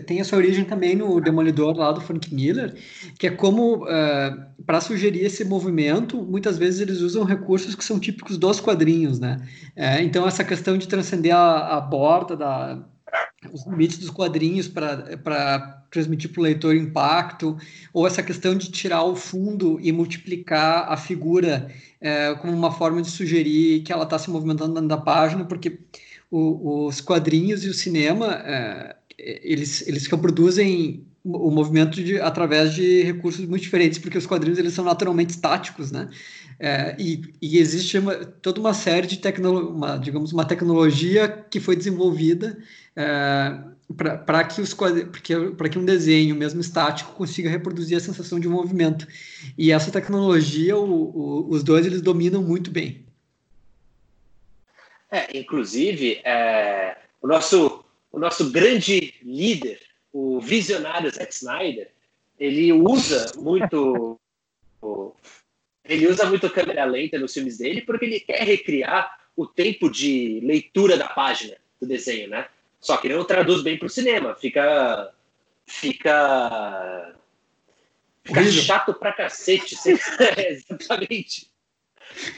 tenha, sua origem também no Demolidor lá do Frank Miller, que é como, é, para sugerir esse movimento, muitas vezes eles usam recursos que são típicos dos quadrinhos, né? É, então, essa questão de transcender a, a borda da os limites dos quadrinhos para transmitir para o leitor impacto, ou essa questão de tirar o fundo e multiplicar a figura é, como uma forma de sugerir que ela está se movimentando dentro da página, porque o, os quadrinhos e o cinema é, eles, eles reproduzem o movimento de, através de recursos muito diferentes, porque os quadrinhos eles são naturalmente estáticos, né? É, e, e, existe uma, toda uma série de tecnologia, digamos, uma tecnologia que foi desenvolvida é, para que, os, que um desenho, mesmo estático, consiga reproduzir a sensação de movimento. E essa tecnologia, o, o, os dois, eles dominam muito bem. É, inclusive, é, o, nosso, o nosso grande líder, o visionário Zack Snyder, ele usa muito ele usa muito câmera lenta nos filmes dele porque ele quer recriar o tempo de leitura da página do desenho, né? Só que ele não traduz bem para o cinema, fica fica fica chato pra cacete, é, exatamente.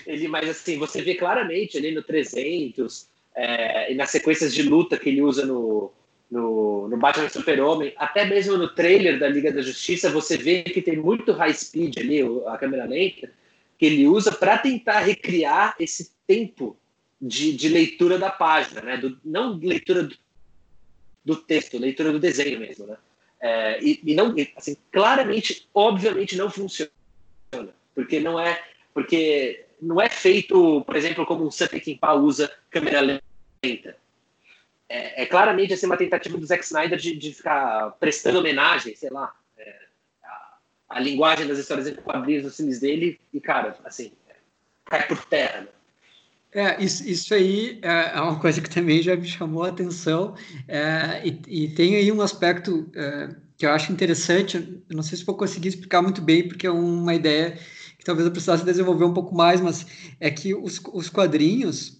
Ele, mas assim, você vê claramente ali no 300 é, e nas sequências de luta que ele usa no, no, no Batman Super-Homem, até mesmo no trailer da Liga da Justiça, você vê que tem muito high speed ali, a câmera lenta, que ele usa para tentar recriar esse tempo de, de, leitura da página, né? Do, não leitura do, do, texto, leitura do desenho mesmo, né? É, e, e, não, assim, claramente, obviamente não funciona, porque não é, porque não é feito, por exemplo, como um Peckinpah usa câmera lenta é, é, claramente assim, uma tentativa do Zack Snyder de, de ficar prestando homenagem, sei lá, é, a, a, linguagem das histórias em quadrinhos dos filmes dele, e, cara, assim, cai por terra. Né? É, isso, isso aí é, é uma coisa que também já me chamou a atenção, é, e, e, tem aí um aspecto é, que eu acho interessante, não sei se vou conseguir explicar muito bem, porque é uma ideia que talvez eu precisasse desenvolver um pouco mais, mas é que os, os quadrinhos,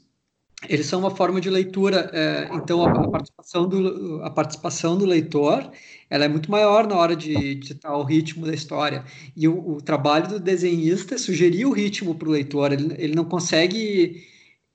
eles são uma forma de leitura, é, então a, a, participação do, a participação do leitor ela é muito maior na hora de ditar o ritmo da história. E o, o trabalho do desenhista é sugerir o ritmo para o leitor, ele, ele não consegue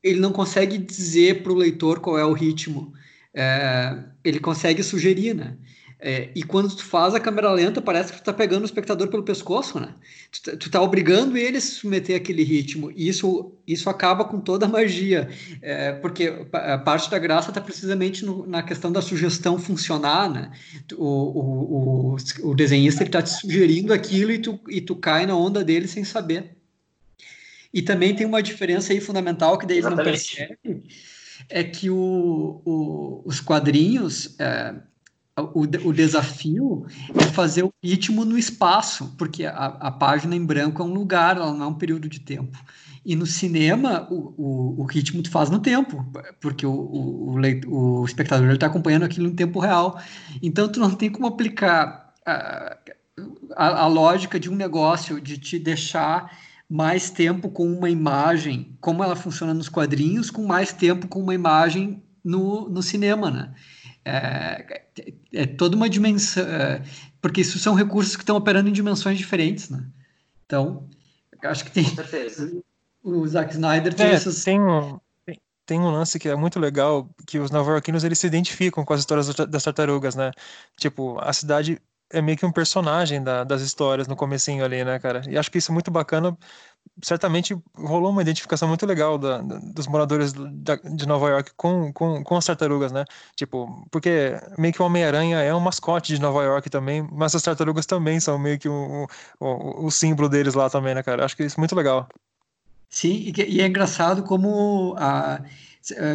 ele não consegue dizer para o leitor qual é o ritmo, é, ele consegue sugerir, né? É, e quando tu faz a câmera lenta, parece que tu tá pegando o espectador pelo pescoço, né? Tu, tá, tu tá obrigando ele a se submeter àquele ritmo. E isso, isso acaba com toda a magia, é, porque a parte da graça tá precisamente no, na questão da sugestão funcionar, né? O, o, o, o desenhista ele tá te sugerindo aquilo e tu, e tu cai na onda dele sem saber. E também tem uma diferença aí fundamental que daí eles não percebem, é que o, o, os quadrinhos... É, o, o desafio é fazer o ritmo no espaço, porque a, a, página em branco é um lugar, ela não é um período de tempo. E no cinema, o, o, o ritmo tu faz no tempo, porque o, o, o, o espectador está acompanhando aquilo no tempo real. Então, tu não tem como aplicar a, a, a lógica de um negócio de te deixar mais tempo com uma imagem, como ela funciona nos quadrinhos, com mais tempo com uma imagem no, no cinema, né? é, é toda uma dimensão, é, porque isso são recursos que estão operando em dimensões diferentes, né? Então, acho que tem. Com certeza. O Zack Snyder tem é, essas. Tem um, tem um lance que é muito legal, que os nova-iorquinos eles se identificam com as histórias das tartarugas, né? Tipo, a cidade é meio que um personagem da, das histórias no comecinho ali, né, cara? E acho que isso é muito bacana certamente rolou uma identificação muito legal da, da, dos moradores da, de Nova York com, com, com as tartarugas, né? Tipo, porque meio que o Homem-Aranha é um mascote de Nova York também, mas as tartarugas também são meio que o, o, o símbolo deles lá também, né, cara? Acho que isso é muito legal. Sim, e é engraçado como a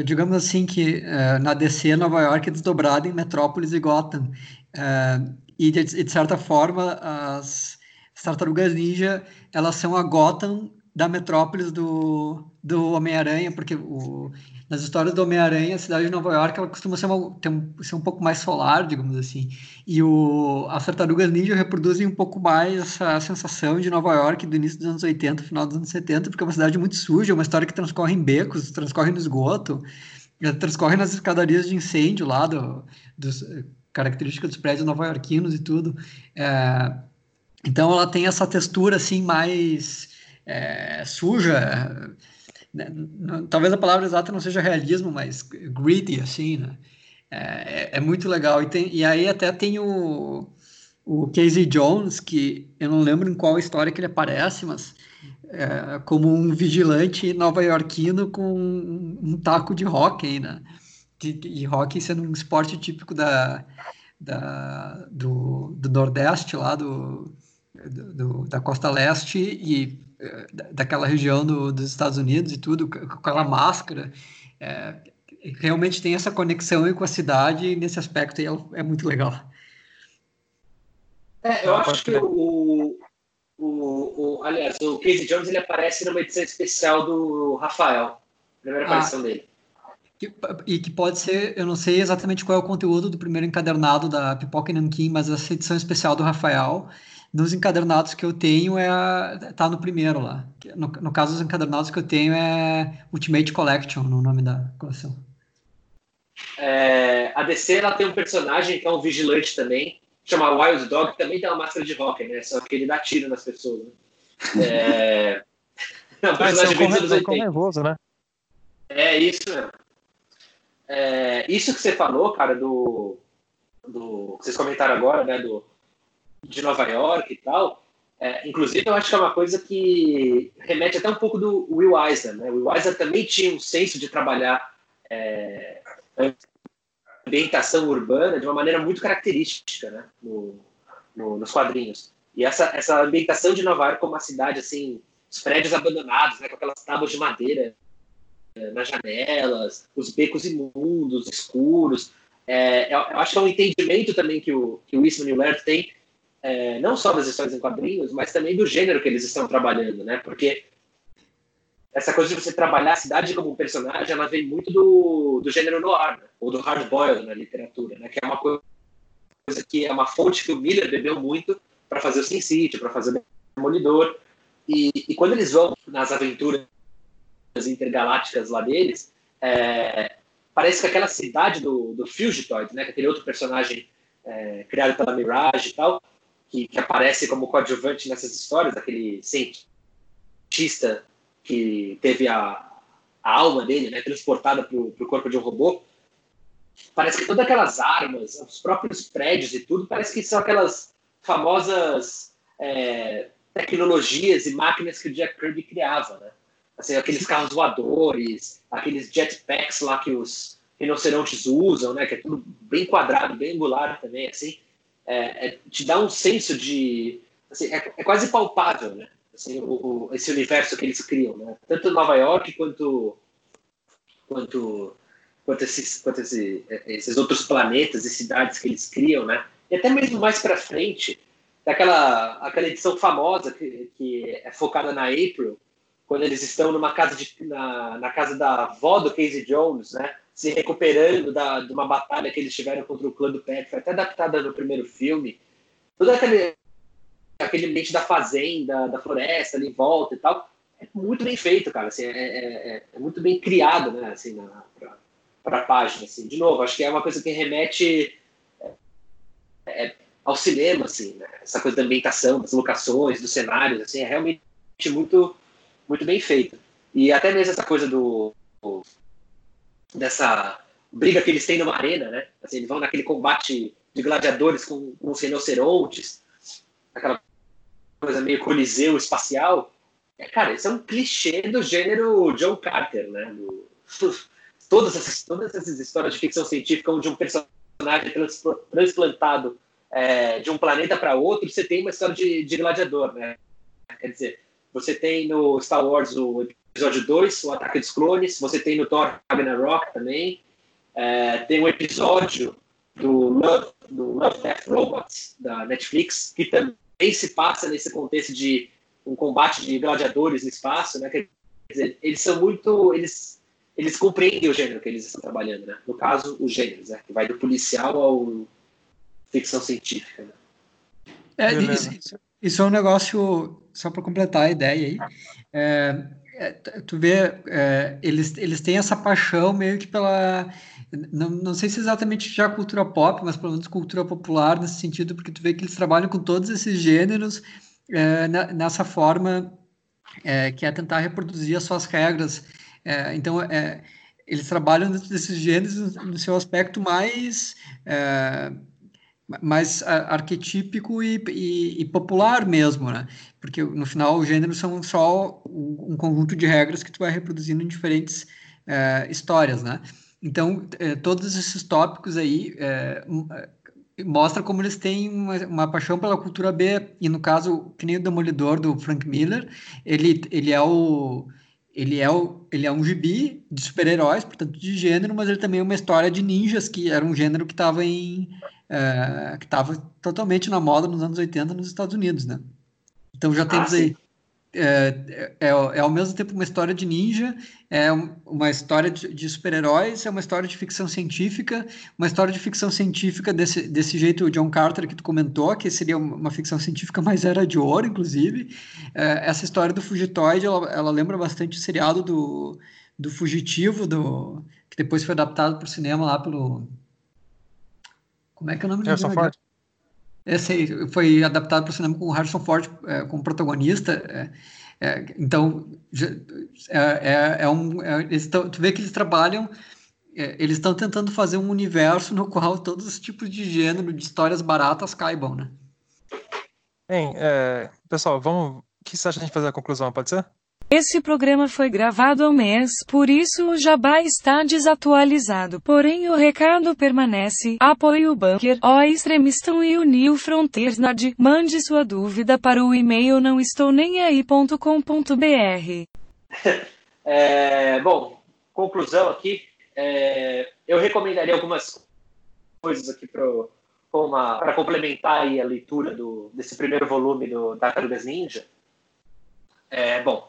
digamos assim que uh, na DC Nova York é desdobrado em Metrópolis e Gotham uh, e de, de, certa forma as, as tartarugas ninja elas são a Gotham da metrópolis do, do Homem-Aranha, porque o, nas histórias do Homem-Aranha, a cidade de Nova York ela costuma ser, uma, ter um, ser um pouco mais solar, digamos assim. E o, as tartarugas ninja reproduzem um pouco mais essa sensação de Nova York do início dos anos 80, final dos anos 70, porque é uma cidade muito suja, uma história que transcorre em becos, transcorre no esgoto, transcorre nas escadarias de incêndio lá, do, dos, características dos prédios nova-iorquinos e tudo. É, então ela tem essa textura assim mais é, suja. Né? Talvez a palavra exata não seja realismo, mas gritty, assim, né? É, é, muito legal. E, tem, e aí até tem o, o Casey Jones, que eu não lembro em qual história que ele aparece, mas é, como um vigilante nova-iorquino com um, um, taco de hockey, né? De, de hockey sendo um esporte típico da, da, do, do Nordeste, lá do, do, da costa leste e eh, daquela região do, dos Estados Unidos e tudo, com aquela máscara. É, realmente tem essa conexão com a cidade e nesse aspecto é, é muito legal. É, eu acho que o, o, o, aliás, o Casey Jones ele aparece numa edição especial do Rafael, primeira ah, aparição dele. Que, e que pode ser, eu não sei exatamente qual é o conteúdo do primeiro encadernado da Pipoca e Nankin, mas essa edição especial do Rafael nos encadernados que eu tenho é tá no primeiro lá. No, no caso dos encadernados que eu tenho é Ultimate Collection, no nome da coleção. É, a DC ela tem um personagem que é um vigilante também, chama Wild Dog, que também tem uma máscara de rock, né? Só que ele dá tiro nas pessoas. Né? É, é um personagem ah, dos anos 80. nervoso, né? É isso mesmo. É, isso que você falou, cara, do, do que vocês comentaram agora, né, do de Nova York e tal. É, inclusive, eu acho que é uma coisa que remete até um pouco do Will Eisner. Né? O Will Eisner também tinha um senso de trabalhar é, ambientação urbana de uma maneira muito característica né? no, no, nos quadrinhos. E essa, essa ambientação de Nova York como uma cidade, assim, os prédios abandonados, né, com aquelas tábuas de madeira é, nas janelas, os becos imundos, escuros. É, eu, eu, acho que é um entendimento também que o, que o Eastman e o Laird têm é, não só das histórias em quadrinhos, mas também do gênero que eles estão trabalhando, né? Porque essa coisa de você trabalhar a cidade como um personagem, ela vem muito do, do gênero noir, né? ou do hard-boiled na literatura, né? Que é uma coisa que é uma fonte que o Miller bebeu muito para fazer o Sin City, para fazer o Demolidor. E, e, quando eles vão nas aventuras intergalácticas lá deles, é, parece que aquela cidade do, do Fugitoid, né? Aquele outro personagem é, criado pela Mirage e tal, que, que aparece como coadjuvante nessas histórias, aquele cientista que teve a, a alma dele né, transportada para o corpo de um robô. Parece que todas aquelas armas, os próprios prédios e tudo, parece que são aquelas famosas é, tecnologias e máquinas que o Jack Kirby criava, né? Assim, aqueles carros voadores, aqueles jetpacks lá que os rinocerontes usam, né? Que é tudo bem quadrado, bem angular também, assim é, é, te dá um senso de. Assim, é, é, quase palpável, né? Assim, o, o, esse universo que eles criam, né? Tanto Nova York quanto. quanto quanto, esses, quanto esse, esses outros planetas e cidades que eles criam, né? E até mesmo mais para frente, daquela aquela edição famosa que, que é focada na April, quando eles estão numa casa de, na, na casa da avó do Casey Jones, né? Se recuperando da, de uma batalha que eles tiveram contra o clã do Pet, foi até adaptada no primeiro filme. Todo aquele, aquele ambiente da fazenda, da floresta ali em volta e tal, é muito bem feito, cara. Assim, é, é, é, é muito bem criado, né? Assim, para a página. Assim. De novo, acho que é uma coisa que remete é, é, ao cinema, assim, né? essa coisa da ambientação, das locações, dos cenários, assim, é realmente muito, muito bem feito. E até mesmo essa coisa do, dessa briga que eles têm numa arena, né? Assim, eles vão naquele combate de gladiadores com, com os rinocerontes, aquela coisa meio coliseu espacial. cara, isso é um clichê do gênero John Carter, né? Do, todas, essas, todas essas histórias de ficção científica onde um personagem transplantado é, de um planeta para outro, você tem uma história de, de gladiador, né? Quer dizer, você tem no Star Wars o episódio 2, o Ataque dos Clones, você tem no Thor Ragnarok também, é, tem um episódio do Love, do Love Death Robots, da Netflix, que também se passa nesse contexto de um combate de gladiadores no espaço, né? Quer dizer, eles são muito. Eles, eles compreendem o gênero que eles estão trabalhando, né? No caso, os gêneros, né? Que vai do policial ao ficção científica. Né? É, isso, isso, é um negócio, só para completar a ideia aí. É, é, tu vê, é, eles, eles têm essa paixão meio que pela. Não, não sei se exatamente já cultura pop, mas pelo menos cultura popular nesse sentido, porque tu vê que eles trabalham com todos esses gêneros é, nessa forma é, que é tentar reproduzir as suas regras. É, então, é, eles trabalham dentro desses gêneros no seu aspecto mais mais arquetípico e, e, e, popular mesmo, né? Porque no final os gêneros são só um conjunto de regras que tu vai reproduzindo em diferentes é, histórias, né? Então é, todos esses tópicos aí é, mostra como eles têm uma, uma, paixão pela cultura B e no caso que nem o Demolidor do Frank Miller, ele ele é o ele é, o, ele é um gibi de super-heróis, portanto, de gênero, mas ele também é uma história de ninjas, que era um gênero que estava em, é, que estava totalmente na moda nos anos 80 nos Estados Unidos, né? Então já temos ah, aí é, é, é, ao mesmo tempo uma história de ninja, é uma história de, de super-heróis, é uma história de ficção científica, uma história de ficção científica desse, desse jeito John Carter que tu comentou, que seria uma ficção científica mais era de ouro, inclusive. É, essa história do Fugitoide, ela, ela, lembra bastante o seriado do, do Fugitivo, do, que depois foi adaptado para o cinema lá pelo como é que é o nome Harrison Ford. Esse aí foi adaptado para o cinema com o Harrison Ford é, como protagonista. É, é, então, é, é, é um, é, tão, tu vê que eles trabalham, eles estão tentando fazer um universo no qual todos os tipos de gênero, de histórias baratas caibam, né? Bem, pessoal, vamos. O que você acha de a gente fazer a conclusão? Pode ser? Esse programa foi gravado há um mês, por isso o jabá está desatualizado. Porém o recado permanece. Apoie o Bunker, o Extremistam e o New Frontiers Nerd. Mande sua dúvida para o e-mail não estou nem aí.com.br. É, bom, conclusão aqui. É, eu recomendaria algumas coisas aqui para complementar a leitura do, desse primeiro volume do Tartarugas Ninja. É, bom,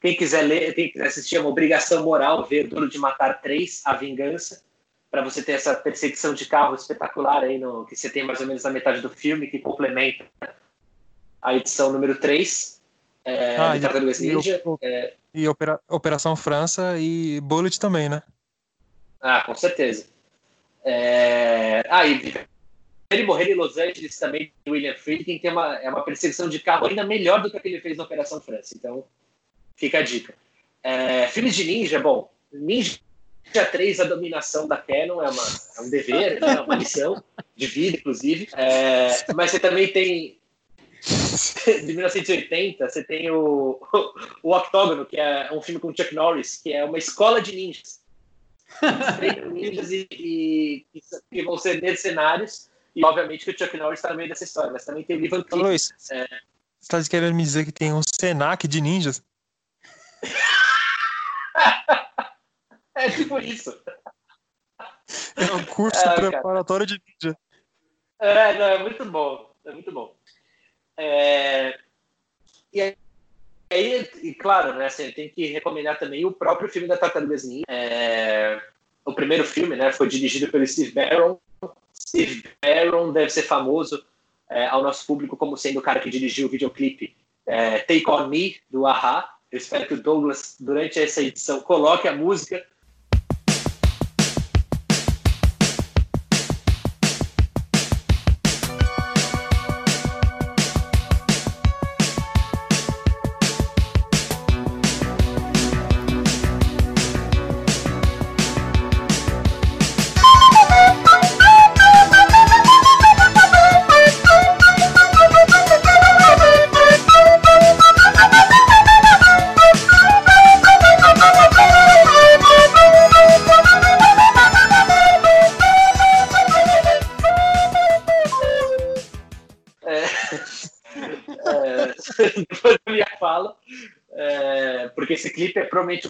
quem quiser ler, quem quiser assistir, é uma obrigação moral ver Duro de Matar 3, A Vingança, para você ter essa perseguição de carro espetacular aí, no, que você tem mais ou menos na metade do filme, que complementa a edição número 3 é, ah, de Tartarugas Ninja. E, é... e Opera, Operação França e Bullet também, né? Ah, com certeza. É... Ah, e ele morrer em Los Angeles também, William Friedkin, tem uma, é uma perseguição de carro ainda melhor do que a que ele fez na Operação França. Então, Fica a dica. É, filmes de ninja, bom, Ninja 3, a dominação da Canon é, uma, é um dever, né, uma lição de vida, inclusive. É, mas você também tem. De 1980, você tem o, o Octógono, que é um filme com Chuck Norris, que é uma escola de ninjas. ninjas e, e, que vão ser mercenários. E obviamente que o Chuck Norris está no meio dessa história, mas também tem o Ivan Luiz, é... você está querendo me dizer que tem um Senac de ninjas? É tipo isso. É um curso é, preparatório cara. de ninja. É, não, é muito bom. É muito bom. É... E aí, e, claro, né, assim, tem que recomendar também o próprio filme da Tartarugas Ninja. É... O primeiro filme, né, foi dirigido pelo Steve Barron. Steve Barron deve ser famoso é, ao nosso público como sendo o cara que dirigiu o videoclipe é, Take On Me, do Ahá, eu espero que o Douglas, durante essa edição, coloque a música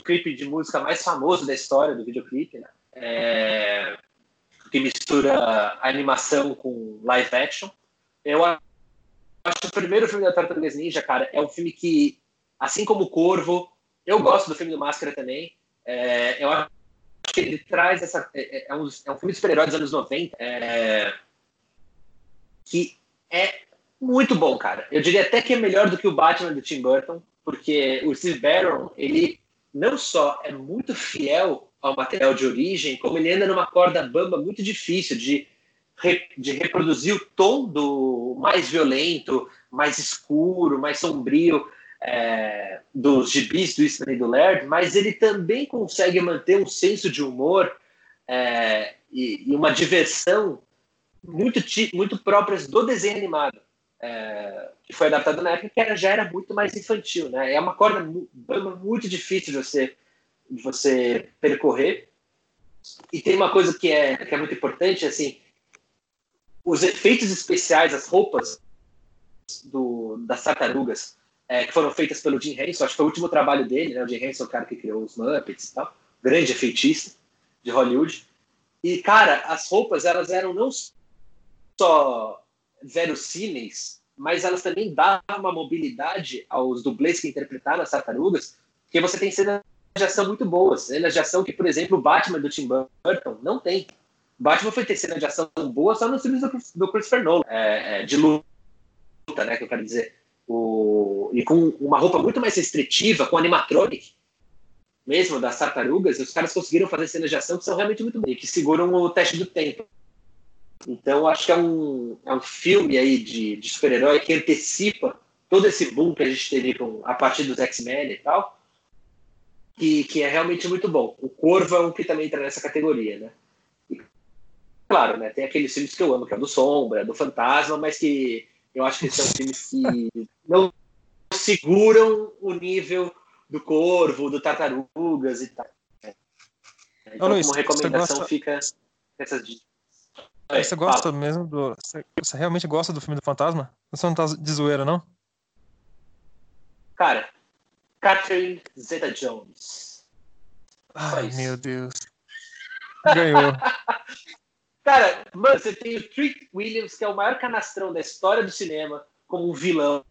clipe de música mais famoso da história do videoclipe, né? É, que mistura animação com live action. Eu acho que o primeiro filme da Tartarugas Ninja, cara, é um filme que, assim como o Corvo, eu gosto do filme do Máscara também. É, eu acho que ele traz essa. É, é, é um, é um filme de super-herói dos anos 90 é, que é muito bom, cara. Eu diria até que é melhor do que o Batman do Tim Burton, porque o Steve Barron, ele não só é muito fiel ao material de origem, como ele anda numa corda bamba muito difícil de, de reproduzir o tom do mais violento, mais escuro, mais sombrio é, dos gibis do Eastman e do Laird, mas ele também consegue manter um senso de humor é, e, e, uma diversão muito, muito próprias do desenho animado é, que foi adaptado na época, que era, já era muito mais infantil, né? É uma corda muito difícil de você, de você percorrer. E tem uma coisa que é, que é muito importante, assim, os efeitos especiais, as roupas do, das tartarugas, é, que foram feitas pelo Jim Henson, acho que foi o último trabalho dele, né? O Jim Henson é o cara que criou os Muppets e tal, grande efeitista de Hollywood. E, cara, as roupas, elas eram não só verossímeis, mas elas também davam uma mobilidade aos dublês que interpretaram as tartarugas, porque você tem cenas de ação muito boas, cenas de ação que, por exemplo, o Batman do Tim Burton não tem. Batman foi ter cena de ação boa só nos filmes do, do Christopher Nolan, é, é, de luta, né, que eu quero dizer. O, e com uma roupa muito mais restritiva, com animatronic, mesmo das tartarugas, os caras conseguiram fazer cenas de ação que são realmente muito boas, que seguram o teste do tempo. Então, acho que é um, é um filme aí de, de super-herói que antecipa todo esse boom que a gente teve com, a partir dos X-Men e tal, que, que é realmente muito bom. O Corvo é um que também entra nessa categoria, né? E, claro, né, tem aqueles filmes que eu amo, que é do Sombra, do Fantasma, mas que eu acho que são filmes que não seguram o nível do Corvo, do Tartarugas e tal. Então, Ô, Luiz, como recomendação, gosta... fica essas dicas. É, você gosta fala. mesmo do. Você, realmente gosta do filme do Fantasma? Você não tá de zoeira, não? Cara, Catherine Zeta Jones. Ai, meu Deus. Ganhou. Cara, mano, você tem o Trick Williams, que é o maior canastrão da história do cinema, como um vilão.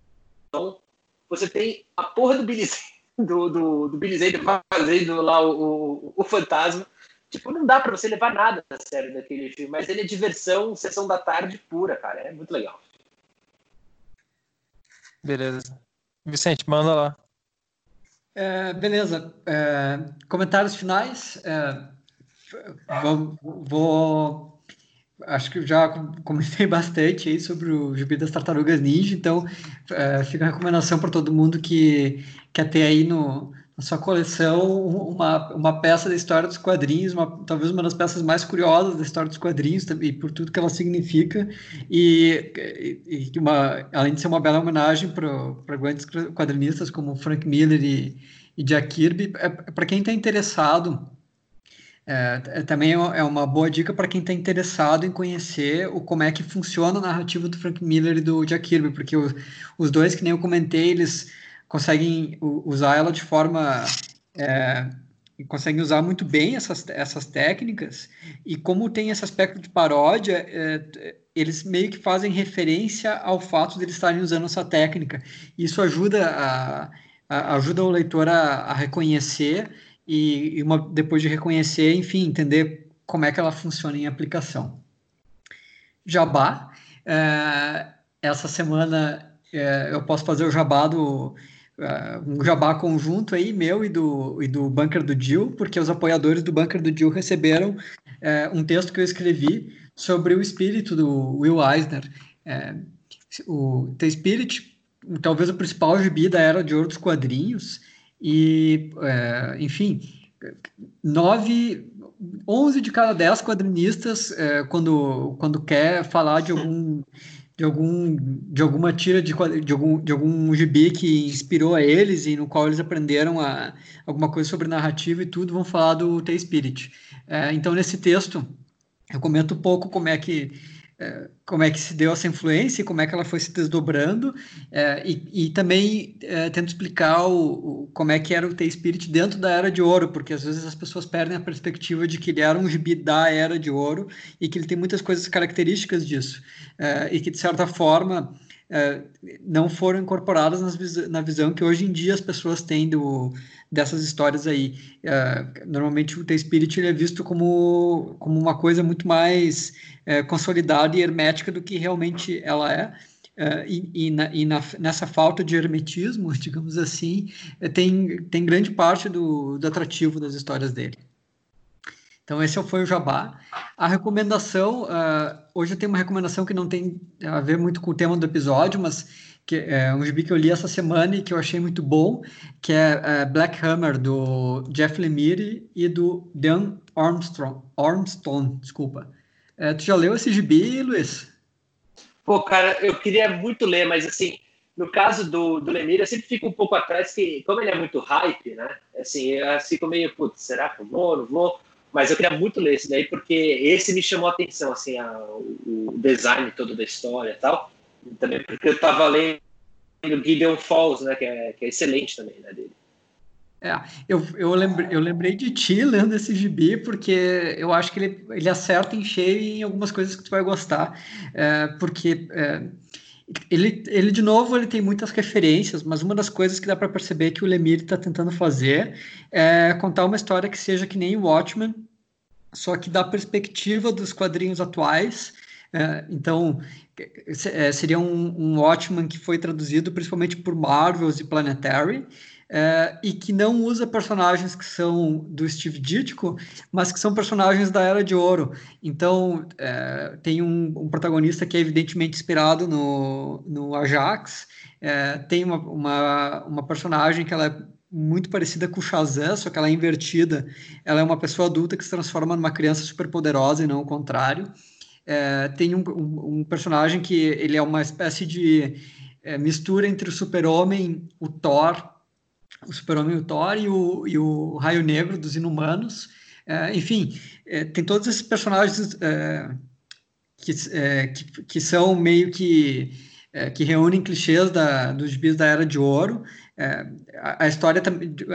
Você tem a porra do Billy do, do, do Billy Zane fazendo lá o, o, o fantasma. Tipo, não dá para você levar nada a sério daquele filme, mas ele é diversão, sessão da tarde pura, cara. É muito legal. Beleza. Vicente, manda lá. É, beleza. É, comentários finais. É, vou, vou, Acho que já comentei bastante aí sobre o Gibi das Tartarugas Ninja, então é, fica a recomendação para todo mundo que quer ter aí no, na sua coleção uma, uma peça da história dos quadrinhos, uma, talvez uma das peças mais curiosas da história dos quadrinhos, e por tudo que ela significa, e, e, e uma, além de ser uma bela homenagem para grandes quadrinistas como Frank Miller e, e Jack Kirby, é, para quem está interessado, é, é, também é uma boa dica para quem está interessado em conhecer o, como é que funciona a narrativa do Frank Miller e do Jack Kirby, porque os dois, que nem eu comentei, eles conseguem usar ela de forma. É, conseguem usar muito bem essas, essas técnicas, e como tem esse aspecto de paródia, é, eles meio que fazem referência ao fato de eles estarem usando essa técnica. Isso ajuda, a, a ajuda o leitor a, a reconhecer e, e uma, depois de reconhecer, enfim, entender como é que ela funciona em aplicação. Jabá. É, essa semana é, eu posso fazer o jabá do, um jabá conjunto aí, meu e do, e do Bunker do Jill, porque os apoiadores do Bunker do Jill receberam uh, um texto que eu escrevi sobre o espírito do Will Eisner. Uh, o The Spirit, talvez o principal gibi da era de ouro dos quadrinhos, e, enfim, nove, onze de cada dez quadrinistas, quando, quando quer falar de algum de algum de alguma tira de, de algum de algum gibi que inspirou a eles e no qual eles aprenderam a, alguma coisa sobre narrativa e tudo vão falar do The Spirit. É, então nesse texto eu comento um pouco como é que como é que se deu essa influência, como é que ela foi se desdobrando, é, e, e, também é, tento explicar o, o, como é que era o T-Spirit dentro da Era de Ouro, porque às vezes as pessoas perdem a perspectiva de que ele era um gibi da Era de Ouro e que ele tem muitas coisas características disso, é, e que de certa forma não foram incorporadas nas, na visão que hoje em dia as pessoas têm do, dessas histórias aí. É, normalmente o T-Spirit é visto como, como uma coisa muito mais é, consolidada e hermética do que realmente ela é. Uh, e, e, na, e na, nessa falta de hermetismo, digamos assim, tem, tem grande parte do, do atrativo das histórias dele. Então, esse foi o Jabá. A recomendação, uh, hoje eu tenho uma recomendação que não tem a ver muito com o tema do episódio, mas que é um gibi que eu li essa semana e que eu achei muito bom, que é uh, Black Hammer, do Jeff Lemire e do Dan Armstrong, Armstrong, desculpa. Uh, tu já leu esse gibi, Luiz? Pô, cara, eu queria muito ler, mas assim, no caso do, do Lemire, eu sempre fico um pouco atrás, que como ele é muito hype, né? Assim, eu fico meio, putz, será que eu vou, não vou? Mas eu queria muito ler esse daí, porque esse me chamou a atenção, assim, a, o design todo da história e tal. E também porque eu estava lendo Gideon Falls, né, que é, que é excelente também, né, dele. É, eu, eu, lembrei, eu lembrei de ti lendo esse gibi, porque eu acho que ele, ele acerta em cheio em algumas coisas que tu vai gostar, é, porque é, ele, ele, de novo, ele tem muitas referências, mas uma das coisas que dá para perceber que o Lemire está tentando fazer é contar uma história que seja que nem o Watchmen, só que da perspectiva dos quadrinhos atuais. É, então, é, seria um, um Watchmen que foi traduzido principalmente por Marvels e Planetary, é, e que não usa personagens que são do Steve Ditko, mas que são personagens da Era de Ouro. Então, é, tem um, um, protagonista que é evidentemente inspirado no, no Ajax, é, tem uma, uma, uma, personagem que ela é muito parecida com o Shazam, só que ela é invertida. Ela é uma pessoa adulta que se transforma numa criança super poderosa e não o contrário. É, tem um, um, um, personagem que ele é uma espécie de é, mistura entre o super-homem, o Thor o Super-Homem o Thor e o, e o Raio Negro dos Inumanos. É, enfim, é, tem todos esses personagens é, que, é, que, que, são meio que é, que reúnem clichês da, dos gibis da Era de Ouro. É, a, a, história,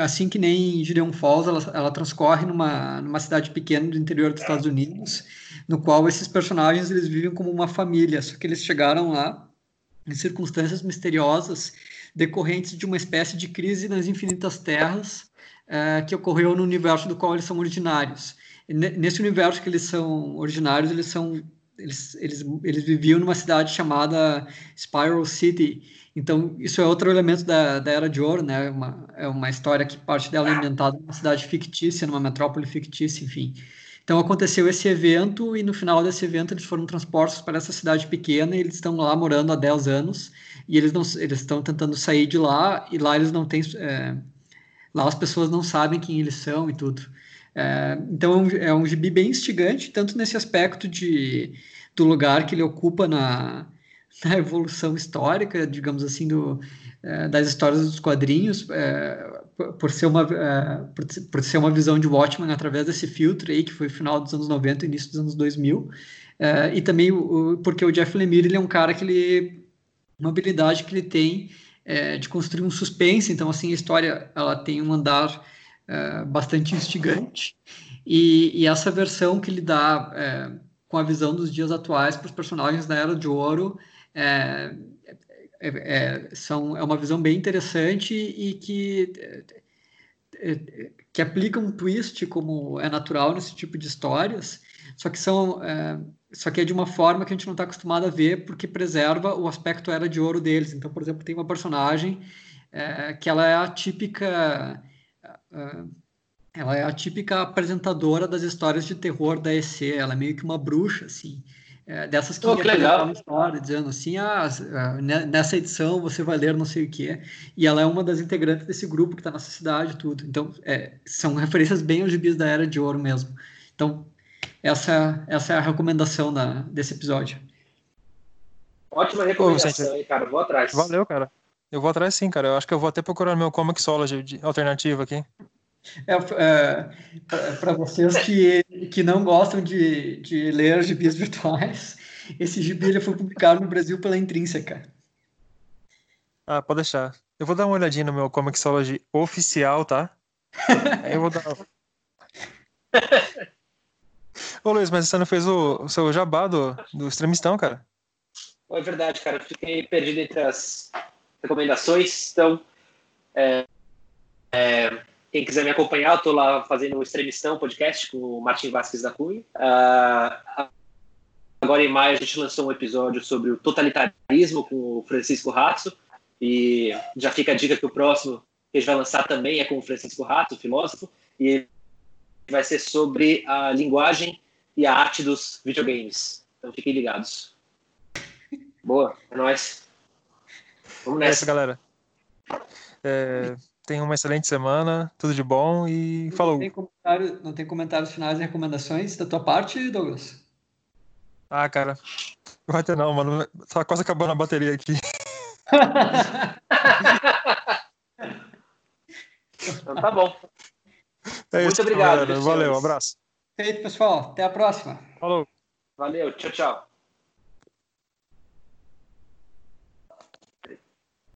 assim que nem Gideon Falls, ela, ela transcorre numa, numa cidade pequena do interior dos Estados Unidos, no qual esses personagens eles vivem como uma família, só que eles chegaram lá em circunstâncias misteriosas decorrentes de uma espécie de crise nas infinitas terras uh, que ocorreu no universo do qual eles são originários. nesse universo que eles são originários, eles são eles, eles, eles viviam numa cidade chamada Spiral City. Então, isso é outro elemento da, da Era de Ouro, né? Uma, é uma história que parte dela é inventada numa cidade fictícia, numa metrópole fictícia, enfim. Então, aconteceu esse evento e no final desse evento eles foram transpostos para essa cidade pequena e eles estão lá morando há 10 anos e eles não eles estão tentando sair de lá e lá eles não têm é, lá as pessoas não sabem quem eles são e tudo. É, então é um, é um gibi bem instigante tanto nesse aspecto de do lugar que ele ocupa na, na evolução histórica digamos assim do é, das histórias dos quadrinhos é, por ser uma é, por, por, ser uma visão de Watchmen através desse filtro aí que foi final dos anos 90 início dos anos 2000 é, e também o, porque o Jeff Lemire ele é um cara que ele uma habilidade que ele tem é, de construir um suspense. Então, assim, a história ela tem um andar é, bastante instigante. E, e, essa versão que ele dá é, com a visão dos dias atuais para os personagens da Era de Ouro é, é, é, são, é uma visão bem interessante e que, que aplica um twist como é natural nesse tipo de histórias, só que são só que é de uma forma que a gente não está acostumado a ver, porque preserva o aspecto era de ouro deles. Então, por exemplo, tem uma personagem é, que ela é a típica. Uh, ela é a típica apresentadora das histórias de terror da EC. Ela é meio que uma bruxa, assim. É, dessas que, oh, que legal. uma história, dizendo assim, ah, nessa edição você vai ler não sei o que. E ela é uma das integrantes desse grupo que está nessa cidade tudo. Então, é, são referências bem aos gibis da Era de Ouro mesmo. Então, essa, essa é a recomendação da, desse episódio. Ótima recomendação, hein, cara. Vou atrás. Valeu, cara. Eu vou atrás sim, cara. Eu acho que eu vou até procurar meu Comixology de alternativa aqui. É, é para vocês que, que não gostam de, de ler gibis virtuais, Esse gibi ele foi publicado no Brasil pela Intrínseca. Ah, pode deixar. Eu vou dar uma olhadinha no meu Comixology oficial, tá? Aí eu vou dar. Ô Luiz, mas você não fez o, o seu jabá do, do extremistão, cara? É verdade, cara. Fiquei perdido entre as recomendações. Então, é, é, quem quiser me acompanhar, eu tô lá fazendo o Extremistão podcast com o Martin Vasquez da Cunha. Uh, agora em maio a gente lançou um episódio sobre o totalitarismo com o Francisco Ratzo. E já fica a dica que o próximo que a gente vai lançar também é com o Francisco Ratzo, filósofo. E vai ser sobre a linguagem e a arte dos videogames. Então fiquem ligados. Boa, é nóis. Vamos nessa. É isso, galera. É, tenham uma excelente semana, tudo de bom e não falou. Tem comentário, não tem comentários finais e recomendações da tua parte, Douglas? Ah, cara, não vai ter não, mano. Tá quase acabando a bateria aqui. então tá bom. É Muito obrigado. Valeu, um abraço. Feito, pessoal. Até a próxima. Falou. Valeu, tchau, tchau.